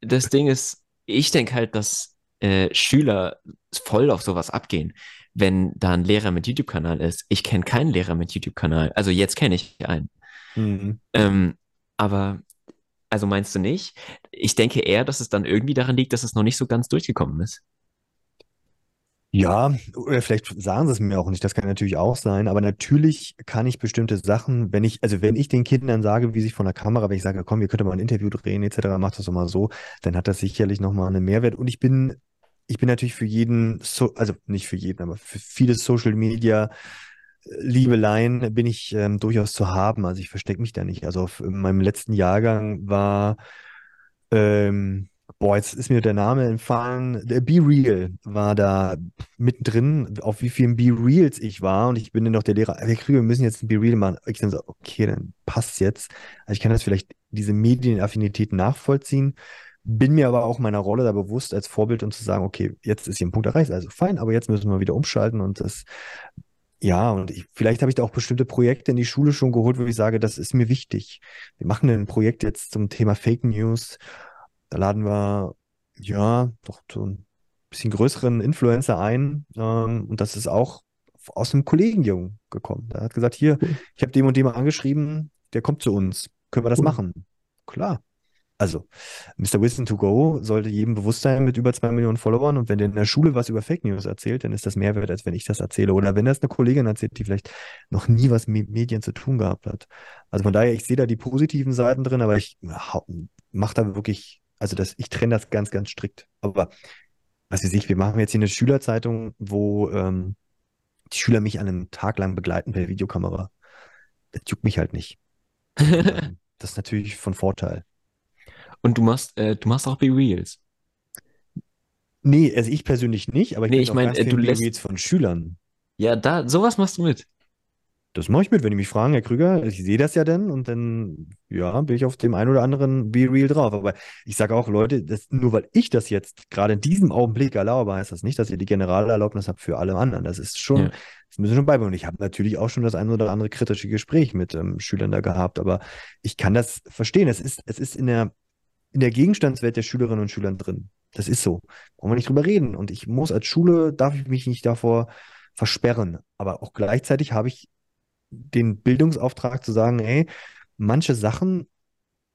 das Ding ist, ich denke halt, dass äh, Schüler voll auf sowas abgehen, wenn da ein Lehrer mit YouTube-Kanal ist. Ich kenne keinen Lehrer mit YouTube-Kanal. Also jetzt kenne ich einen. Mhm. Ähm, aber also meinst du nicht? Ich denke eher, dass es dann irgendwie daran liegt, dass es noch nicht so ganz durchgekommen ist. Ja, oder vielleicht sagen sie es mir auch nicht, das kann natürlich auch sein, aber natürlich kann ich bestimmte Sachen, wenn ich, also wenn ich den Kindern sage, wie sich von der Kamera, wenn ich sage, komm, ihr könnt mal ein Interview drehen, etc., macht das doch mal so, dann hat das sicherlich nochmal einen Mehrwert und ich bin ich bin natürlich für jeden, so, also nicht für jeden, aber für viele Social Media äh, Liebeleien bin ich ähm, durchaus zu haben. Also ich verstecke mich da nicht. Also auf, in meinem letzten Jahrgang war, ähm, boah, jetzt ist mir der Name entfallen. Der Be Real war da mittendrin, auf wie vielen Be Reals ich war. Und ich bin dann noch der Lehrer, wir kriegen, wir müssen jetzt ein Be Real machen. Ich dann so, okay, dann passt jetzt. Also ich kann das vielleicht diese Medienaffinität nachvollziehen. Bin mir aber auch meiner Rolle da bewusst als Vorbild und zu sagen, okay, jetzt ist hier ein Punkt erreicht, also fein, aber jetzt müssen wir wieder umschalten und das, ja, und ich, vielleicht habe ich da auch bestimmte Projekte in die Schule schon geholt, wo ich sage, das ist mir wichtig. Wir machen ein Projekt jetzt zum Thema Fake News. Da laden wir, ja, doch so ein bisschen größeren Influencer ein. Ähm, und das ist auch aus einem Kollegenjungen gekommen. Der hat gesagt, hier, ich habe dem und dem angeschrieben, der kommt zu uns. Können wir das machen? Klar. Also, Mr. Wisdom to Go sollte jedem bewusst sein mit über zwei Millionen Followern und wenn der in der Schule was über Fake News erzählt, dann ist das mehr wert, als wenn ich das erzähle. Oder wenn das eine Kollegin erzählt, die vielleicht noch nie was mit Medien zu tun gehabt hat. Also von daher, ich sehe da die positiven Seiten drin, aber ich mache da wirklich, also das, ich trenne das ganz, ganz strikt. Aber was weiß ich, wir machen jetzt hier eine Schülerzeitung, wo ähm, die Schüler mich an einem Tag lang begleiten per Videokamera. Das juckt mich halt nicht. Ähm, [LAUGHS] das ist natürlich von Vorteil. Und du machst, äh, du machst auch Be Reals. Nee, also ich persönlich nicht, aber ich nee, ich meine, äh, du lässt Reels von Schülern. Ja, da, sowas machst du mit. Das mache ich mit, wenn die mich fragen, Herr Krüger, ich sehe das ja dann und dann, ja, bin ich auf dem einen oder anderen Be Real drauf. Aber ich sage auch, Leute, das, nur weil ich das jetzt gerade in diesem Augenblick erlaube, heißt das nicht, dass ihr die Generalerlaubnis habt für alle anderen. Das ist schon, ja. das müssen wir schon beibringen. Und ich habe natürlich auch schon das ein oder andere kritische Gespräch mit ähm, Schülern da gehabt, aber ich kann das verstehen. Es ist, es ist in der, in der Gegenstandswelt der Schülerinnen und Schülern drin. Das ist so. Wollen wir nicht drüber reden. Und ich muss als Schule, darf ich mich nicht davor versperren. Aber auch gleichzeitig habe ich den Bildungsauftrag zu sagen, ey, manche Sachen,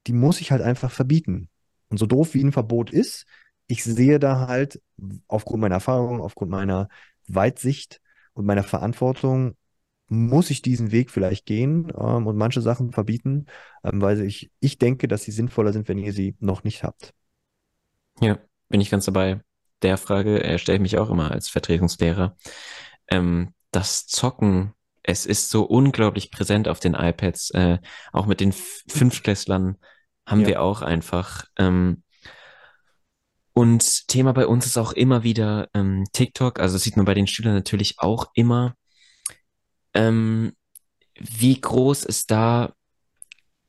die muss ich halt einfach verbieten. Und so doof wie ein Verbot ist, ich sehe da halt aufgrund meiner Erfahrung, aufgrund meiner Weitsicht und meiner Verantwortung, muss ich diesen Weg vielleicht gehen ähm, und manche Sachen verbieten, ähm, weil ich, ich denke, dass sie sinnvoller sind, wenn ihr sie noch nicht habt. Ja, bin ich ganz dabei. Der Frage äh, stelle ich mich auch immer als Vertretungslehrer. Ähm, das Zocken es ist so unglaublich präsent auf den iPads. Äh, auch mit den Fünftklässlern haben ja. wir auch einfach. Ähm, und Thema bei uns ist auch immer wieder ähm, TikTok. Also das sieht man bei den Schülern natürlich auch immer. Ähm, wie groß ist da,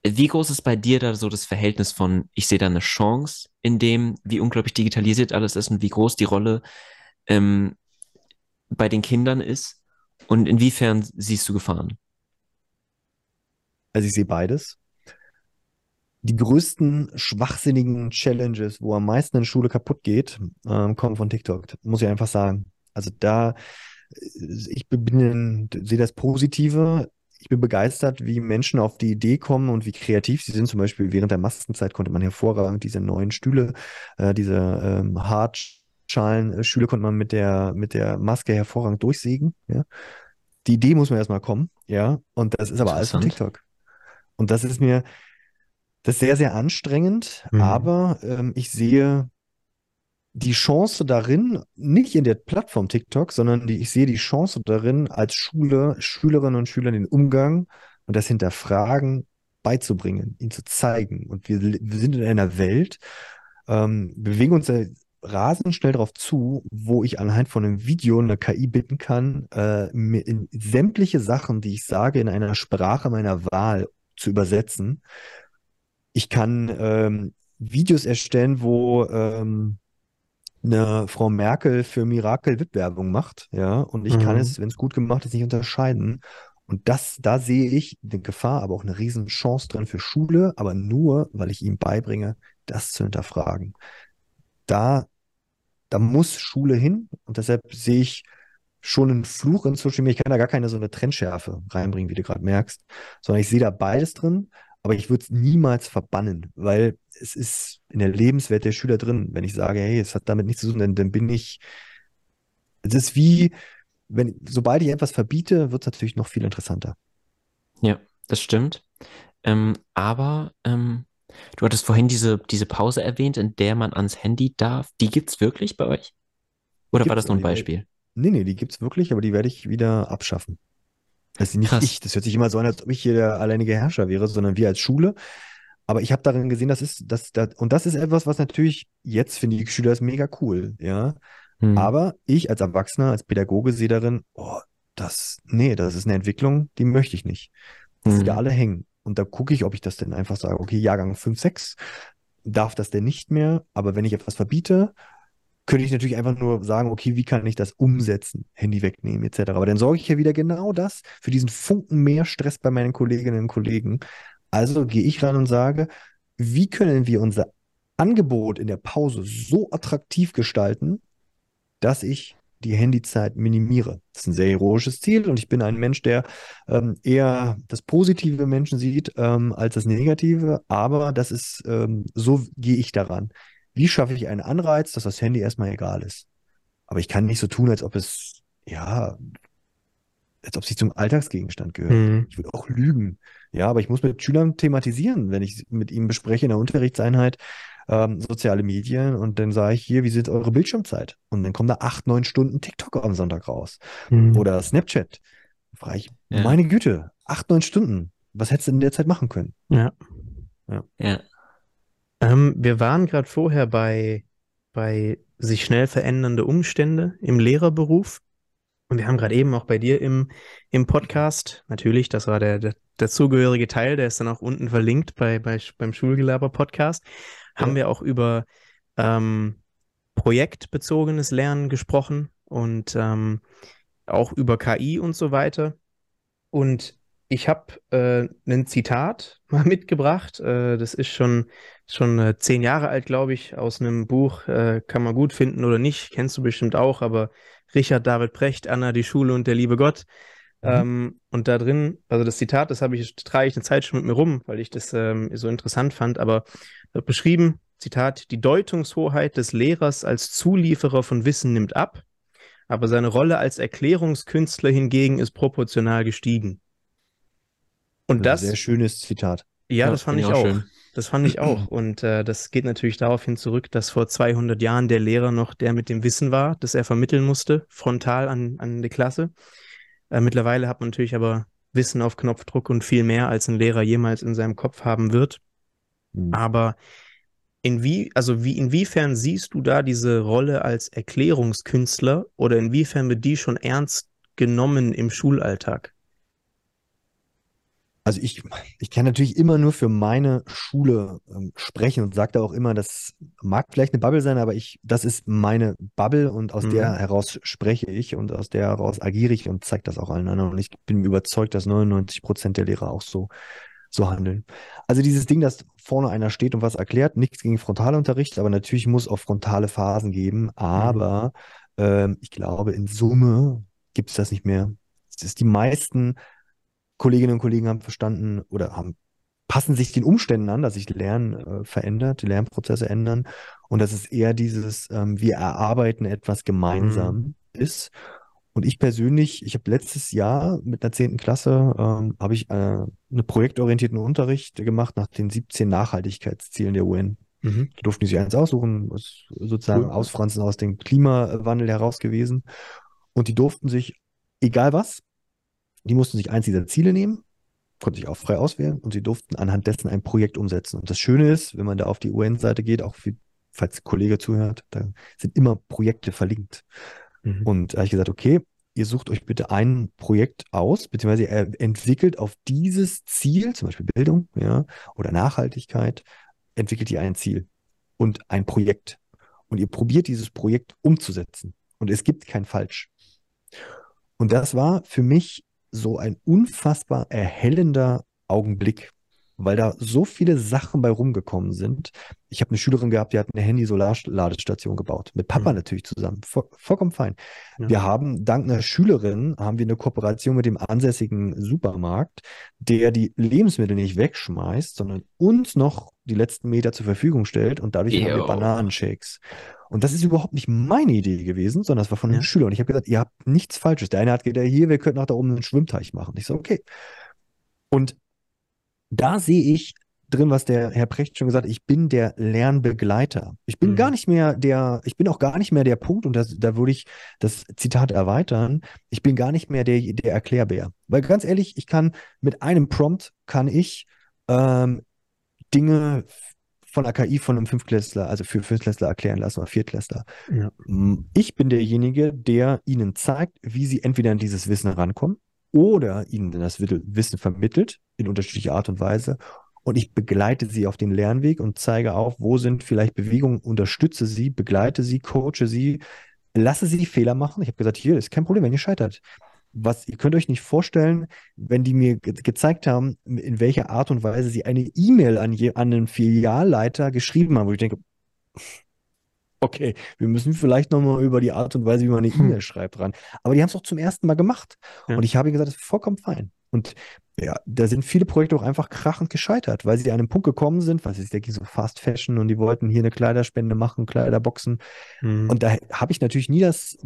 wie groß ist bei dir da so das Verhältnis von, ich sehe da eine Chance in dem, wie unglaublich digitalisiert alles ist und wie groß die Rolle ähm, bei den Kindern ist? Und inwiefern siehst du Gefahren? Also ich sehe beides. Die größten schwachsinnigen Challenges, wo am meisten in Schule kaputt geht, ähm, kommen von TikTok. Muss ich einfach sagen. Also da, äh, ich bin, sehe das Positive. Ich bin begeistert, wie Menschen auf die Idee kommen und wie kreativ sie sind. Zum Beispiel während der Maskenzeit konnte man hervorragend diese neuen Stühle, äh, diese ähm, Hard Schalen-Schüler konnte man mit der, mit der Maske hervorragend durchsägen. Ja. Die Idee muss man erstmal kommen, ja. Und das ist aber alles von TikTok. Und das ist mir, das ist sehr, sehr anstrengend, mhm. aber ähm, ich sehe die Chance darin, nicht in der Plattform TikTok, sondern die, ich sehe die Chance darin, als Schule, Schülerinnen und Schülern den Umgang und das Hinterfragen beizubringen, ihnen zu zeigen. Und wir, wir sind in einer Welt, ähm, bewegen uns rasend schnell darauf zu, wo ich anhand von einem Video eine KI bitten kann, äh, mir in sämtliche Sachen, die ich sage, in einer Sprache meiner Wahl zu übersetzen. Ich kann ähm, Videos erstellen, wo ähm, eine Frau Merkel für Miracle Wettwerbung macht, ja, und ich mhm. kann es, wenn es gut gemacht ist, nicht unterscheiden. Und das, da sehe ich eine Gefahr, aber auch eine riesen Chance drin für Schule, aber nur, weil ich ihm beibringe, das zu hinterfragen da, da muss Schule hin und deshalb sehe ich schon einen Fluch in Social Media. Ich kann da gar keine so eine Trendschärfe reinbringen, wie du gerade merkst, sondern ich sehe da beides drin, aber ich würde es niemals verbannen, weil es ist in der Lebenswelt der Schüler drin. Wenn ich sage, hey, es hat damit nichts zu tun, dann, dann bin ich, es ist wie, wenn, sobald ich etwas verbiete, wird es natürlich noch viel interessanter. Ja, das stimmt. Ähm, aber ähm, Du hattest vorhin diese, diese Pause erwähnt, in der man ans Handy darf. Die gibt es wirklich bei euch? Oder war das nur ein Beispiel? Nee, nee, die gibt es wirklich, aber die werde ich wieder abschaffen. Das ist nicht Krass. ich. Das hört sich immer so an, als ob ich hier der alleinige Herrscher wäre, sondern wir als Schule. Aber ich habe darin gesehen, das ist, das, das, und das ist etwas, was natürlich jetzt finde ich Schüler ist mega cool, ja. Hm. Aber ich als Erwachsener, als Pädagoge sehe darin, oh, das, nee, das ist eine Entwicklung, die möchte ich nicht. Dass hm. die da alle hängen. Und da gucke ich, ob ich das denn einfach sage, okay, Jahrgang 5, 6 darf das denn nicht mehr. Aber wenn ich etwas verbiete, könnte ich natürlich einfach nur sagen, okay, wie kann ich das umsetzen? Handy wegnehmen, etc. Aber dann sorge ich ja wieder genau das für diesen Funken mehr Stress bei meinen Kolleginnen und Kollegen. Also gehe ich ran und sage, wie können wir unser Angebot in der Pause so attraktiv gestalten, dass ich die Handyzeit minimiere. Das ist ein sehr heroisches Ziel und ich bin ein Mensch, der ähm, eher das positive Menschen sieht ähm, als das Negative, aber das ist, ähm, so gehe ich daran. Wie schaffe ich einen Anreiz, dass das Handy erstmal egal ist? Aber ich kann nicht so tun, als ob es, ja, als ob sie zum Alltagsgegenstand gehört. Mhm. Ich würde auch lügen. Ja, aber ich muss mit Schülern thematisieren, wenn ich mit ihnen bespreche in der Unterrichtseinheit, ähm, soziale Medien und dann sage ich hier, wie sieht eure Bildschirmzeit? Und dann kommen da acht, neun Stunden TikTok am Sonntag raus. Mhm. Oder Snapchat. Da frage ich, ja. meine Güte, acht, neun Stunden. Was hättest du in der Zeit machen können? Ja. Ja. ja. Ähm, wir waren gerade vorher bei, bei sich schnell verändernde Umstände im Lehrerberuf. Und wir haben gerade eben auch bei dir im, im Podcast, natürlich, das war der, der dazugehörige Teil, der ist dann auch unten verlinkt bei, bei, beim Schulgelaber-Podcast. Haben wir auch über ähm, projektbezogenes Lernen gesprochen und ähm, auch über KI und so weiter. Und ich habe äh, ein Zitat [LAUGHS] mal mitgebracht. Äh, das ist schon, schon äh, zehn Jahre alt, glaube ich, aus einem Buch. Äh, kann man gut finden oder nicht, kennst du bestimmt auch, aber Richard David Precht, Anna, die Schule und der liebe Gott. Mhm. Ähm, und da drin, also das Zitat, das habe ich, trage ich eine Zeit schon mit mir rum, weil ich das ähm, so interessant fand, aber beschrieben, Zitat, die Deutungshoheit des Lehrers als Zulieferer von Wissen nimmt ab, aber seine Rolle als Erklärungskünstler hingegen ist proportional gestiegen. Und das. Sehr schönes Zitat. Ja, ja das fand ich auch. Schön. Das fand ich auch. [CLEARS THROAT] Und äh, das geht natürlich darauf hin zurück, dass vor 200 Jahren der Lehrer noch der mit dem Wissen war, das er vermitteln musste, frontal an, an die Klasse. Äh, mittlerweile hat man natürlich aber Wissen auf Knopfdruck und viel mehr, als ein Lehrer jemals in seinem Kopf haben wird. Mhm. Aber inwie, also wie, inwiefern siehst du da diese Rolle als Erklärungskünstler oder inwiefern wird die schon ernst genommen im Schulalltag? Also ich, ich kann natürlich immer nur für meine Schule ähm, sprechen und sage da auch immer, das mag vielleicht eine Bubble sein, aber ich, das ist meine Bubble und aus mhm. der heraus spreche ich und aus der heraus agiere ich und zeige das auch allen anderen. Und ich bin überzeugt, dass 99 Prozent der Lehrer auch so, so handeln. Also dieses Ding, dass vorne einer steht und was erklärt, nichts gegen Frontalunterricht, aber natürlich muss auch frontale Phasen geben. Mhm. Aber ähm, ich glaube, in Summe gibt es das nicht mehr. Das ist die meisten Kolleginnen und Kollegen haben verstanden oder haben passen sich den Umständen an, dass sich Lernen äh, verändert, die Lernprozesse ändern und dass es eher dieses ähm, wir erarbeiten etwas gemeinsam mhm. ist. Und ich persönlich, ich habe letztes Jahr mit einer zehnten Klasse ähm, habe ich äh, einen projektorientierten Unterricht gemacht nach den 17 Nachhaltigkeitszielen der UN. Mhm. Da durften die sich eins aussuchen, was sozusagen cool. Ausfranzen aus dem Klimawandel heraus gewesen. Und die durften sich, egal was, die mussten sich eins dieser Ziele nehmen, konnten sich auch frei auswählen und sie durften anhand dessen ein Projekt umsetzen. Und das Schöne ist, wenn man da auf die UN-Seite geht, auch für, falls Kollege zuhört, da sind immer Projekte verlinkt. Mhm. Und da habe ich gesagt, okay, ihr sucht euch bitte ein Projekt aus, beziehungsweise ihr entwickelt auf dieses Ziel, zum Beispiel Bildung, ja, oder Nachhaltigkeit, entwickelt ihr ein Ziel und ein Projekt. Und ihr probiert dieses Projekt umzusetzen. Und es gibt kein Falsch. Und das war für mich so ein unfassbar erhellender Augenblick, weil da so viele Sachen bei rumgekommen sind. Ich habe eine Schülerin gehabt, die hat eine Handy-Solarladestation gebaut. Mit Papa mhm. natürlich zusammen. Voll, vollkommen fein. Ja. Wir haben dank einer Schülerin haben wir eine Kooperation mit dem ansässigen Supermarkt, der die Lebensmittel nicht wegschmeißt, sondern uns noch die letzten Meter zur Verfügung stellt und dadurch Yo. haben wir Bananenshakes. Und das ist überhaupt nicht meine Idee gewesen, sondern das war von einem ja. Schüler. Und ich habe gesagt, ihr habt nichts Falsches. Der eine hat gesagt, hier, wir könnten auch da oben einen Schwimmteich machen. Ich so, okay. Und da sehe ich drin, was der Herr Precht schon gesagt hat, ich bin der Lernbegleiter. Ich bin mhm. gar nicht mehr der, ich bin auch gar nicht mehr der Punkt, und das, da würde ich das Zitat erweitern, ich bin gar nicht mehr der, der Erklärbär. Weil ganz ehrlich, ich kann mit einem Prompt kann ich ähm, Dinge von der KI von einem Fünftklässler, also für Fünftklässler erklären lassen oder Viertklässler. Ja. Ich bin derjenige, der ihnen zeigt, wie sie entweder an dieses Wissen rankommen oder ihnen das Wissen vermittelt in unterschiedlicher Art und Weise. Und ich begleite sie auf den Lernweg und zeige auf, wo sind vielleicht Bewegungen, unterstütze sie, begleite sie, coache sie, lasse sie Fehler machen. Ich habe gesagt, hier ist kein Problem, wenn ihr scheitert was ihr könnt euch nicht vorstellen, wenn die mir ge gezeigt haben, in welcher Art und Weise sie eine E-Mail an, an einen Filialleiter geschrieben haben, wo ich denke, okay, wir müssen vielleicht nochmal über die Art und Weise, wie man eine hm. E-Mail schreibt, ran. Aber die haben es auch zum ersten Mal gemacht. Ja. Und ich habe gesagt, das ist vollkommen fein. Und ja, da sind viele Projekte auch einfach krachend gescheitert, weil sie an einem Punkt gekommen sind, was ist, der ging so Fast Fashion und die wollten hier eine Kleiderspende machen, Kleiderboxen. Mhm. Und da habe ich natürlich nie das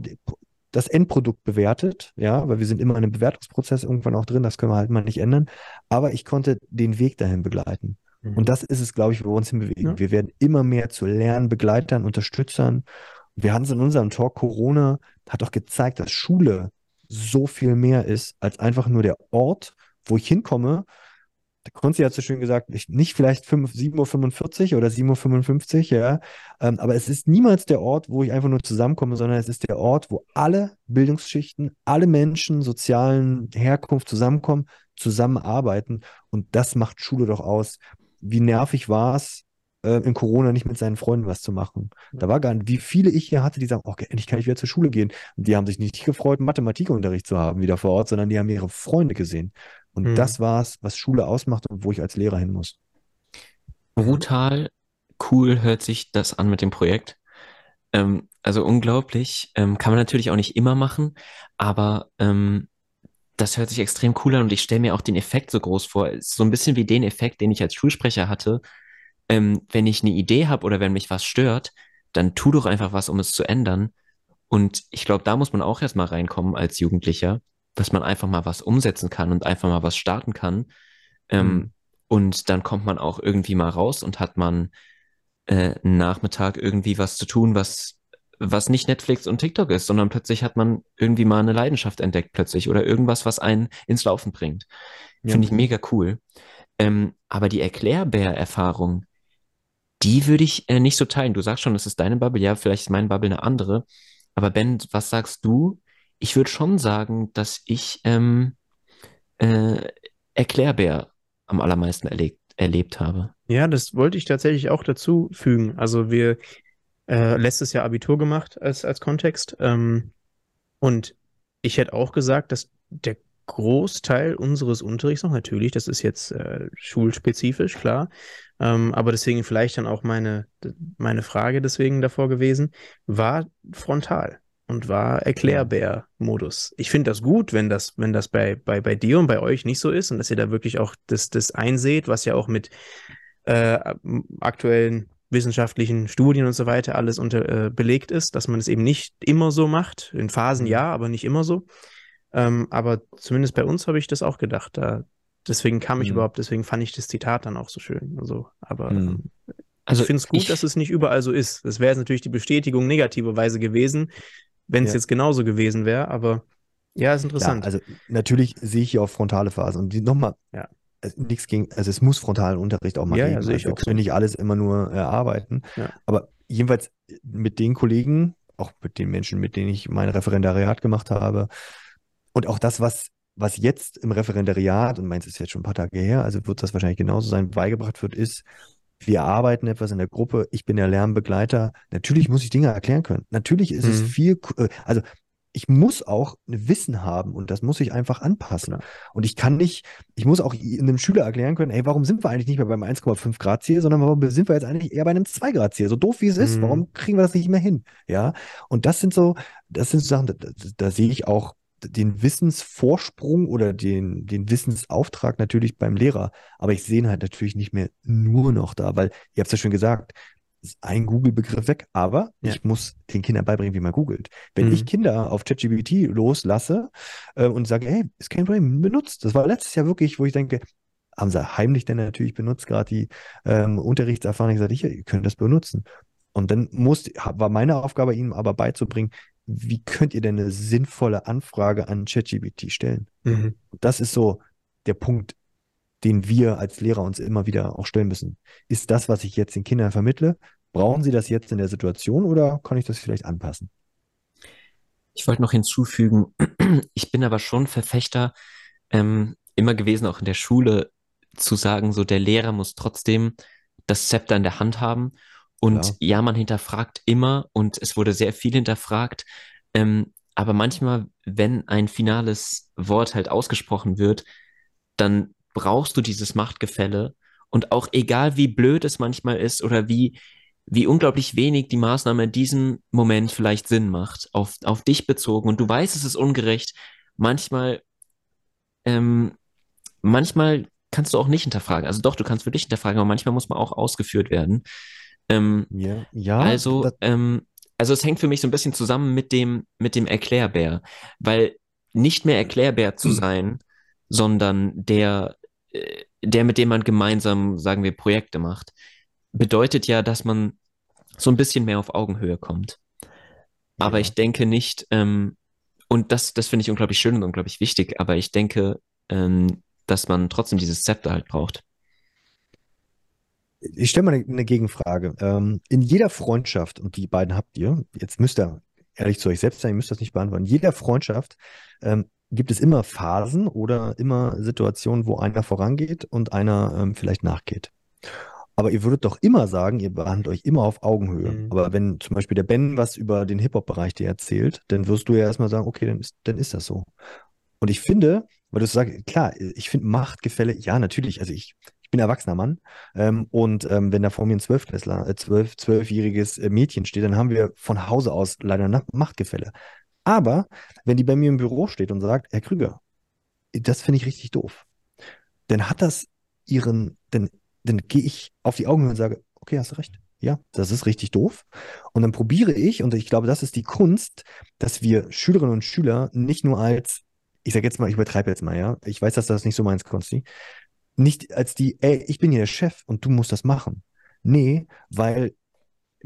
das Endprodukt bewertet, ja, weil wir sind immer in einem Bewertungsprozess irgendwann auch drin, das können wir halt mal nicht ändern. Aber ich konnte den Weg dahin begleiten. Mhm. Und das ist es, glaube ich, wo wir uns hinbewegen. Ja. Wir werden immer mehr zu Lernbegleitern, Unterstützern. Wir hatten es in unserem Talk Corona, hat doch gezeigt, dass Schule so viel mehr ist als einfach nur der Ort, wo ich hinkomme der Konzi hat so schön gesagt, nicht vielleicht 7.45 Uhr oder 7.55 Uhr, ja, ähm, aber es ist niemals der Ort, wo ich einfach nur zusammenkomme, sondern es ist der Ort, wo alle Bildungsschichten, alle Menschen sozialen Herkunft zusammenkommen, zusammenarbeiten und das macht Schule doch aus. Wie nervig war es, äh, in Corona nicht mit seinen Freunden was zu machen. Da war gar nicht, wie viele ich hier hatte, die sagen, okay, endlich kann ich wieder zur Schule gehen. Und die haben sich nicht gefreut, Mathematikunterricht zu haben wieder vor Ort, sondern die haben ihre Freunde gesehen. Und mhm. das war es, was Schule ausmacht und wo ich als Lehrer hin muss. Brutal cool hört sich das an mit dem Projekt. Ähm, also unglaublich. Ähm, kann man natürlich auch nicht immer machen, aber ähm, das hört sich extrem cool an und ich stelle mir auch den Effekt so groß vor. So ein bisschen wie den Effekt, den ich als Schulsprecher hatte. Ähm, wenn ich eine Idee habe oder wenn mich was stört, dann tu doch einfach was, um es zu ändern. Und ich glaube, da muss man auch erstmal reinkommen als Jugendlicher dass man einfach mal was umsetzen kann und einfach mal was starten kann. Ähm, mhm. Und dann kommt man auch irgendwie mal raus und hat man äh, einen Nachmittag irgendwie was zu tun, was, was nicht Netflix und TikTok ist, sondern plötzlich hat man irgendwie mal eine Leidenschaft entdeckt plötzlich oder irgendwas, was einen ins Laufen bringt. Ja. Finde ich mega cool. Ähm, aber die Erklärbär-Erfahrung, die würde ich äh, nicht so teilen. Du sagst schon, es ist deine Bubble, ja, vielleicht ist meine Bubble eine andere. Aber Ben, was sagst du? ich würde schon sagen, dass ich ähm, äh, Erklärbär am allermeisten erlebt, erlebt habe. Ja, das wollte ich tatsächlich auch dazu fügen. Also wir äh, letztes Jahr Abitur gemacht als, als Kontext. Ähm, und ich hätte auch gesagt, dass der Großteil unseres Unterrichts noch, natürlich, das ist jetzt äh, schulspezifisch, klar, ähm, aber deswegen vielleicht dann auch meine, meine Frage deswegen davor gewesen, war frontal und war Erklärbär-Modus. Ich finde das gut, wenn das, wenn das bei, bei, bei dir und bei euch nicht so ist und dass ihr da wirklich auch das, das einseht, was ja auch mit äh, aktuellen wissenschaftlichen Studien und so weiter alles unter, äh, belegt ist, dass man es eben nicht immer so macht. In Phasen mhm. ja, aber nicht immer so. Ähm, aber zumindest bei uns habe ich das auch gedacht. Da, deswegen kam ich mhm. überhaupt, deswegen fand ich das Zitat dann auch so schön. Also, aber mhm. Also ich finde es gut, ich, dass es nicht überall so ist. Das wäre natürlich die Bestätigung negativerweise gewesen, wenn es ja. jetzt genauso gewesen wäre, aber ja, ist interessant. Ja, also natürlich sehe ich hier auch frontale Phasen und nochmal, ja. Nichts gegen, also es muss frontalen Unterricht auch mal ja, geben. Ja, also, wir können nicht alles immer nur erarbeiten, ja. aber jedenfalls mit den Kollegen, auch mit den Menschen, mit denen ich mein Referendariat gemacht habe und auch das, was was jetzt im Referendariat, und meins ist jetzt schon ein paar Tage her, also wird das wahrscheinlich genauso sein, beigebracht wird, ist, wir arbeiten etwas in der Gruppe, ich bin der Lernbegleiter. Natürlich muss ich Dinge erklären können. Natürlich ist mhm. es viel, äh, also ich muss auch Wissen haben und das muss ich einfach anpassen. Und ich kann nicht, ich muss auch einem Schüler erklären können, hey, warum sind wir eigentlich nicht mehr beim 1,5 Grad Ziel, sondern warum sind wir jetzt eigentlich eher bei einem 2 Grad Ziel? So doof wie es ist, mhm. warum kriegen wir das nicht mehr hin? Ja. Und das sind so, das sind so Sachen, da, da, da sehe ich auch den Wissensvorsprung oder den, den Wissensauftrag natürlich beim Lehrer, aber ich sehe ihn halt natürlich nicht mehr nur noch da, weil ihr habt es ja schon gesagt, ein Google-Begriff weg, aber ja. ich muss den Kindern beibringen, wie man googelt. Wenn mhm. ich Kinder auf ChatGPT loslasse äh, und sage, hey, ist kein Problem, benutzt. Das war letztes Jahr wirklich, wo ich denke, haben sie heimlich denn natürlich benutzt, gerade die ähm, Unterrichtserfahrung, gesagt, ich, ihr könnt das benutzen. Und dann muss, war meine Aufgabe, ihnen aber beizubringen, wie könnt ihr denn eine sinnvolle Anfrage an ChatGPT stellen? Mhm. Das ist so der Punkt, den wir als Lehrer uns immer wieder auch stellen müssen. Ist das, was ich jetzt den Kindern vermittle, brauchen sie das jetzt in der Situation oder kann ich das vielleicht anpassen? Ich wollte noch hinzufügen, [CLEARS THROAT] ich bin aber schon Verfechter ähm, immer gewesen, auch in der Schule, zu sagen, so der Lehrer muss trotzdem das Zepter in der Hand haben und ja. ja, man hinterfragt immer und es wurde sehr viel hinterfragt. Ähm, aber manchmal, wenn ein finales Wort halt ausgesprochen wird, dann brauchst du dieses Machtgefälle. Und auch egal wie blöd es manchmal ist oder wie, wie unglaublich wenig die Maßnahme in diesem Moment vielleicht Sinn macht, auf, auf dich bezogen. Und du weißt, es ist ungerecht. Manchmal, ähm, manchmal kannst du auch nicht hinterfragen. Also doch, du kannst für dich hinterfragen, aber manchmal muss man auch ausgeführt werden. Ähm, ja, ja. Also, ähm, also es hängt für mich so ein bisschen zusammen mit dem, mit dem Erklärbär, weil nicht mehr Erklärbär zu hm. sein, sondern der, der, mit dem man gemeinsam, sagen wir, Projekte macht, bedeutet ja, dass man so ein bisschen mehr auf Augenhöhe kommt. Aber ja. ich denke nicht, ähm, und das, das finde ich unglaublich schön und unglaublich wichtig, aber ich denke, ähm, dass man trotzdem dieses Zepter halt braucht. Ich stelle mal eine, eine Gegenfrage. Ähm, in jeder Freundschaft, und die beiden habt ihr, jetzt müsst ihr ehrlich zu euch selbst sein, ihr müsst das nicht beantworten. In jeder Freundschaft ähm, gibt es immer Phasen oder immer Situationen, wo einer vorangeht und einer ähm, vielleicht nachgeht. Aber ihr würdet doch immer sagen, ihr behandelt euch immer auf Augenhöhe. Mhm. Aber wenn zum Beispiel der Ben was über den Hip-Hop-Bereich dir erzählt, dann wirst du ja erstmal sagen, okay, dann ist, dann ist das so. Und ich finde, weil du sagst, klar, ich finde Machtgefälle, ja, natürlich, also ich, ich bin erwachsener Mann ähm, und ähm, wenn da vor mir ein Zwölfklässler, äh, zwölf, zwölfjähriges äh, Mädchen steht, dann haben wir von Hause aus leider Machtgefälle. Aber wenn die bei mir im Büro steht und sagt, Herr Krüger, das finde ich richtig doof, dann hat das ihren, dann, dann gehe ich auf die Augen und sage, okay, hast du recht. Ja, das ist richtig doof. Und dann probiere ich, und ich glaube, das ist die Kunst, dass wir Schülerinnen und Schüler nicht nur als, ich sage jetzt mal, ich übertreibe jetzt mal, ja, ich weiß, dass das nicht so meinst, Konsti, nicht als die, ey, ich bin hier der Chef und du musst das machen. Nee, weil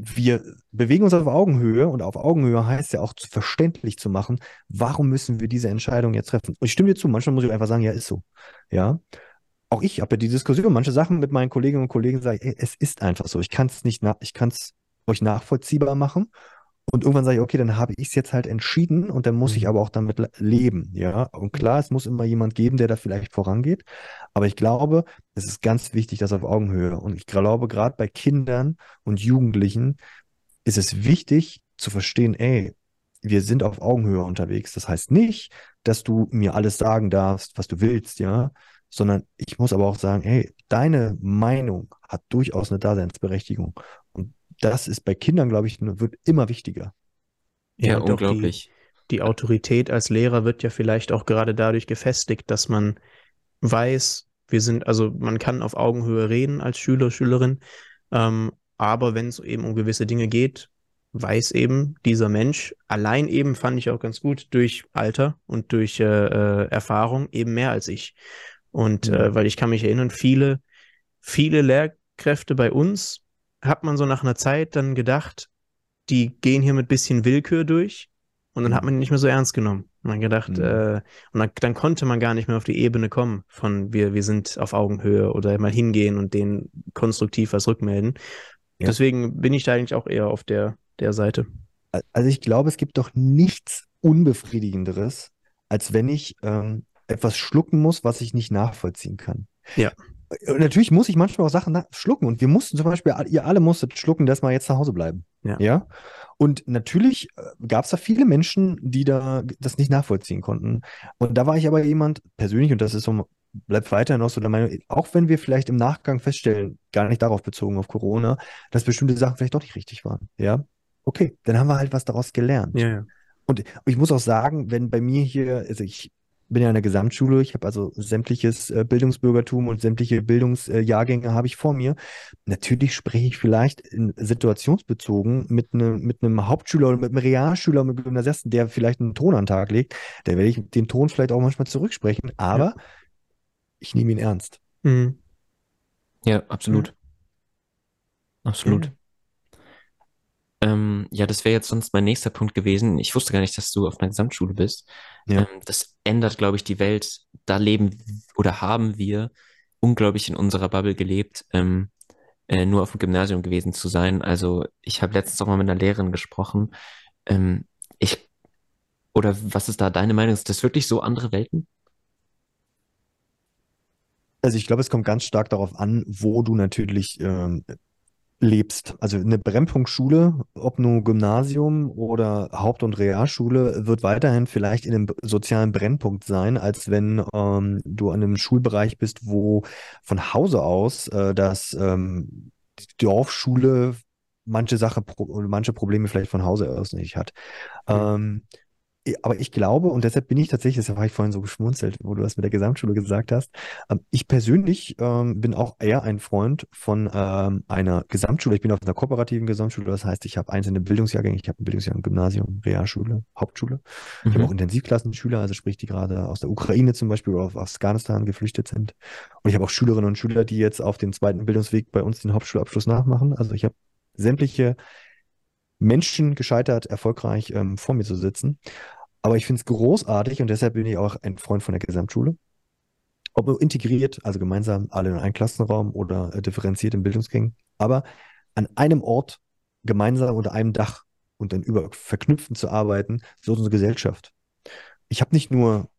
wir bewegen uns auf Augenhöhe und auf Augenhöhe heißt ja auch verständlich zu machen, warum müssen wir diese Entscheidung jetzt treffen? Und ich stimme dir zu, manchmal muss ich einfach sagen, ja, ist so. Ja. Auch ich habe ja die Diskussion, manche Sachen mit meinen Kolleginnen und Kollegen sage ich, ey, es ist einfach so. Ich kann es nicht, ich kann es euch nachvollziehbar machen und irgendwann sage ich, okay, dann habe ich es jetzt halt entschieden und dann muss mhm. ich aber auch damit leben, ja. Und klar, es muss immer jemand geben, der da vielleicht vorangeht. Aber ich glaube, es ist ganz wichtig, dass auf Augenhöhe. Und ich glaube, gerade bei Kindern und Jugendlichen ist es wichtig zu verstehen, ey, wir sind auf Augenhöhe unterwegs. Das heißt nicht, dass du mir alles sagen darfst, was du willst, ja, sondern ich muss aber auch sagen, hey, deine Meinung hat durchaus eine Daseinsberechtigung. Das ist bei Kindern, glaube ich, wird immer wichtiger. Ja, ja unglaublich. Die, die Autorität als Lehrer wird ja vielleicht auch gerade dadurch gefestigt, dass man weiß, wir sind, also man kann auf Augenhöhe reden als Schüler, Schülerin, ähm, aber wenn es eben um gewisse Dinge geht, weiß eben dieser Mensch allein eben fand ich auch ganz gut durch Alter und durch äh, äh Erfahrung eben mehr als ich. Und mhm. äh, weil ich kann mich erinnern, viele, viele Lehrkräfte bei uns hat man so nach einer Zeit dann gedacht, die gehen hier mit bisschen Willkür durch und dann hat man ihn nicht mehr so ernst genommen. Dann gedacht, mhm. äh, und dann, dann, konnte man gar nicht mehr auf die Ebene kommen von wir, wir sind auf Augenhöhe oder mal hingehen und denen konstruktiv was rückmelden. Ja. Deswegen bin ich da eigentlich auch eher auf der, der Seite. Also ich glaube, es gibt doch nichts Unbefriedigenderes, als wenn ich ähm, etwas schlucken muss, was ich nicht nachvollziehen kann. Ja. Und natürlich muss ich manchmal auch Sachen schlucken. Und wir mussten zum Beispiel, ihr alle musstet schlucken, dass wir jetzt zu Hause bleiben. Ja. ja? Und natürlich äh, gab es da viele Menschen, die da das nicht nachvollziehen konnten. Und da war ich aber jemand persönlich, und das ist so, bleibt weiterhin auch so der Meinung, auch wenn wir vielleicht im Nachgang feststellen, gar nicht darauf bezogen auf Corona, dass bestimmte Sachen vielleicht doch nicht richtig waren. Ja. Okay, dann haben wir halt was daraus gelernt. Ja, ja. Und ich muss auch sagen, wenn bei mir hier, also ich bin ja in der Gesamtschule, ich habe also sämtliches äh, Bildungsbürgertum und sämtliche Bildungsjahrgänge äh, habe ich vor mir. Natürlich spreche ich vielleicht in situationsbezogen mit einem mit einem Hauptschüler oder mit einem Realschüler, mit einem Gymnasiasten, der vielleicht einen Ton an den Tag legt, da werde ich den Ton vielleicht auch manchmal zurücksprechen, aber ja. ich nehme ihn ernst. Mhm. Ja, absolut. Mhm. Absolut. Mhm. Ähm, ja, das wäre jetzt sonst mein nächster Punkt gewesen. Ich wusste gar nicht, dass du auf einer Gesamtschule bist. Ja. Ähm, das ändert, glaube ich, die Welt. Da leben oder haben wir unglaublich in unserer Bubble gelebt, ähm, äh, nur auf dem Gymnasium gewesen zu sein. Also ich habe letztens auch mal mit einer Lehrerin gesprochen. Ähm, ich oder was ist da deine Meinung? Ist das wirklich so andere Welten? Also ich glaube, es kommt ganz stark darauf an, wo du natürlich ähm, lebst. Also eine Brennpunktschule, ob nur Gymnasium oder Haupt- und Realschule, wird weiterhin vielleicht in einem sozialen Brennpunkt sein, als wenn ähm, du an einem Schulbereich bist, wo von Hause aus äh, das ähm, Dorfschule manche Sache, manche Probleme vielleicht von Hause aus nicht hat. Mhm. Ähm, aber ich glaube, und deshalb bin ich tatsächlich, das habe ich vorhin so geschmunzelt, wo du das mit der Gesamtschule gesagt hast. Ähm, ich persönlich ähm, bin auch eher ein Freund von ähm, einer Gesamtschule. Ich bin auf einer kooperativen Gesamtschule, das heißt, ich habe einzelne Bildungsjahrgänge. Ich habe ein Bildungsjahrgang Gymnasium, Realschule, Hauptschule. Mhm. Ich habe auch Intensivklassenschüler, also sprich, die gerade aus der Ukraine zum Beispiel oder aus Afghanistan geflüchtet sind. Und ich habe auch Schülerinnen und Schüler, die jetzt auf den zweiten Bildungsweg bei uns den Hauptschulabschluss nachmachen. Also ich habe sämtliche Menschen gescheitert, erfolgreich ähm, vor mir zu sitzen. Aber ich finde es großartig und deshalb bin ich auch ein Freund von der Gesamtschule. ob integriert, also gemeinsam alle in einen Klassenraum oder äh, differenziert in Bildungsgängen, aber an einem Ort gemeinsam unter einem Dach und dann über verknüpfen zu arbeiten, so ist unsere Gesellschaft. Ich habe nicht nur,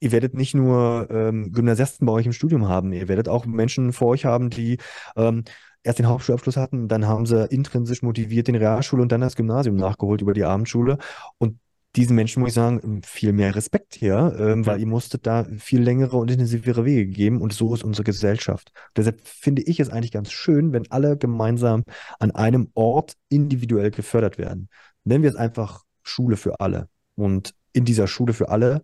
ihr werdet nicht nur ähm, Gymnasiasten bei euch im Studium haben, ihr werdet auch Menschen vor euch haben, die ähm, erst den Hauptschulabschluss hatten, dann haben sie intrinsisch motiviert den Realschule und dann das Gymnasium nachgeholt über die Abendschule. Und diesen Menschen muss ich sagen, viel mehr Respekt hier, ähm, weil ihr musstet da viel längere und intensivere Wege geben und so ist unsere Gesellschaft. Deshalb finde ich es eigentlich ganz schön, wenn alle gemeinsam an einem Ort individuell gefördert werden. Nennen wir es einfach Schule für alle. Und in dieser Schule für alle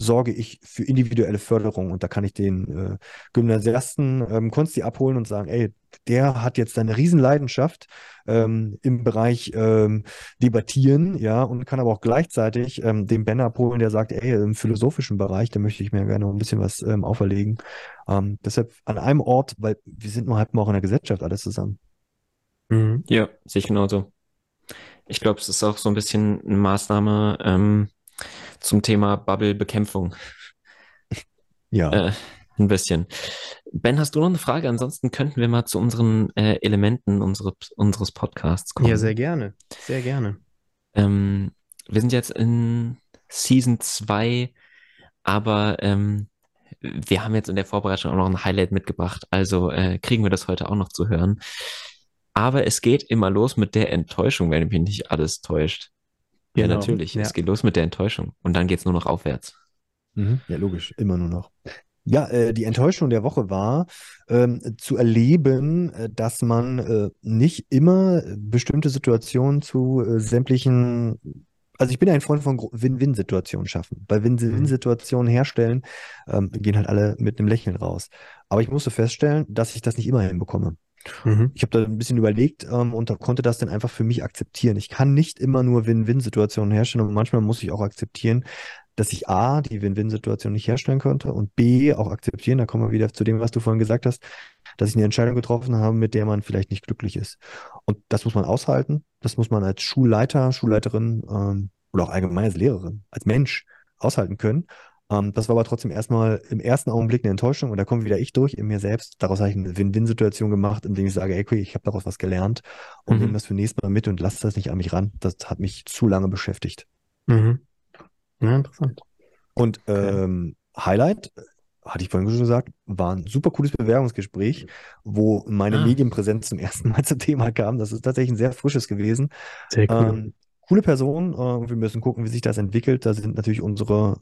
sorge ich für individuelle Förderung und da kann ich den äh, Gymnasiasten ähm, Konsti abholen und sagen, ey, der hat jetzt eine Riesenleidenschaft ähm, im Bereich ähm, Debattieren, ja, und kann aber auch gleichzeitig ähm, den Ben abholen, der sagt, ey, im philosophischen Bereich, da möchte ich mir gerne noch ein bisschen was ähm, auferlegen. Ähm, deshalb an einem Ort, weil wir sind nur halt mal auch in der Gesellschaft alles zusammen. Mhm. Ja, sehe ich genauso. Ich glaube, es ist auch so ein bisschen eine Maßnahme, ähm, zum Thema Bubble-Bekämpfung. Ja. Äh, ein bisschen. Ben, hast du noch eine Frage? Ansonsten könnten wir mal zu unseren äh, Elementen unsere, unseres Podcasts kommen. Ja, sehr gerne. Sehr gerne. Ähm, wir sind jetzt in Season 2, aber ähm, wir haben jetzt in der Vorbereitung auch noch ein Highlight mitgebracht, also äh, kriegen wir das heute auch noch zu hören. Aber es geht immer los mit der Enttäuschung, wenn mich nicht alles täuscht. Ja, Genau, natürlich. ja. Es geht los mit der Enttäuschung und dann geht's nur noch aufwärts. Mhm. Ja, logisch, immer nur noch. Ja, äh, die Enttäuschung der Woche war, ähm, zu erleben, äh, dass man äh, nicht immer bestimmte Situationen zu äh, sämtlichen, also ich bin ein Freund von Win-Win-Situationen schaffen. Bei Win-Win-Situationen herstellen, ähm, gehen halt alle mit einem Lächeln raus. Aber ich musste feststellen, dass ich das nicht immer hinbekomme. Mhm. Ich habe da ein bisschen überlegt ähm, und konnte das dann einfach für mich akzeptieren. Ich kann nicht immer nur Win-Win-Situationen herstellen und manchmal muss ich auch akzeptieren, dass ich A, die Win-Win-Situation nicht herstellen konnte und B, auch akzeptieren, da kommen wir wieder zu dem, was du vorhin gesagt hast, dass ich eine Entscheidung getroffen habe, mit der man vielleicht nicht glücklich ist. Und das muss man aushalten. Das muss man als Schulleiter, Schulleiterin ähm, oder auch allgemein als Lehrerin, als Mensch aushalten können. Ähm, das war aber trotzdem erstmal im ersten Augenblick eine Enttäuschung und da kommt wieder ich durch in mir selbst. Daraus habe ich eine Win-Win-Situation gemacht, indem ich sage, ey, okay, ich habe daraus was gelernt und Mhm. nehme das für nächstes Mal mit und lasse das nicht an mich ran. Das hat mich zu lange beschäftigt. Mhm. Ja, interessant. Und Okay. ähm, Highlight, hatte ich vorhin schon gesagt, war ein super cooles Bewerbungsgespräch, wo meine Ah. Medienpräsenz zum [LAUGHS] ersten Mal zum Thema kam. Das ist tatsächlich ein sehr frisches gewesen. Sehr cool. Ähm, coole Person. Äh, wir müssen gucken, wie sich das entwickelt. Da sind natürlich unsere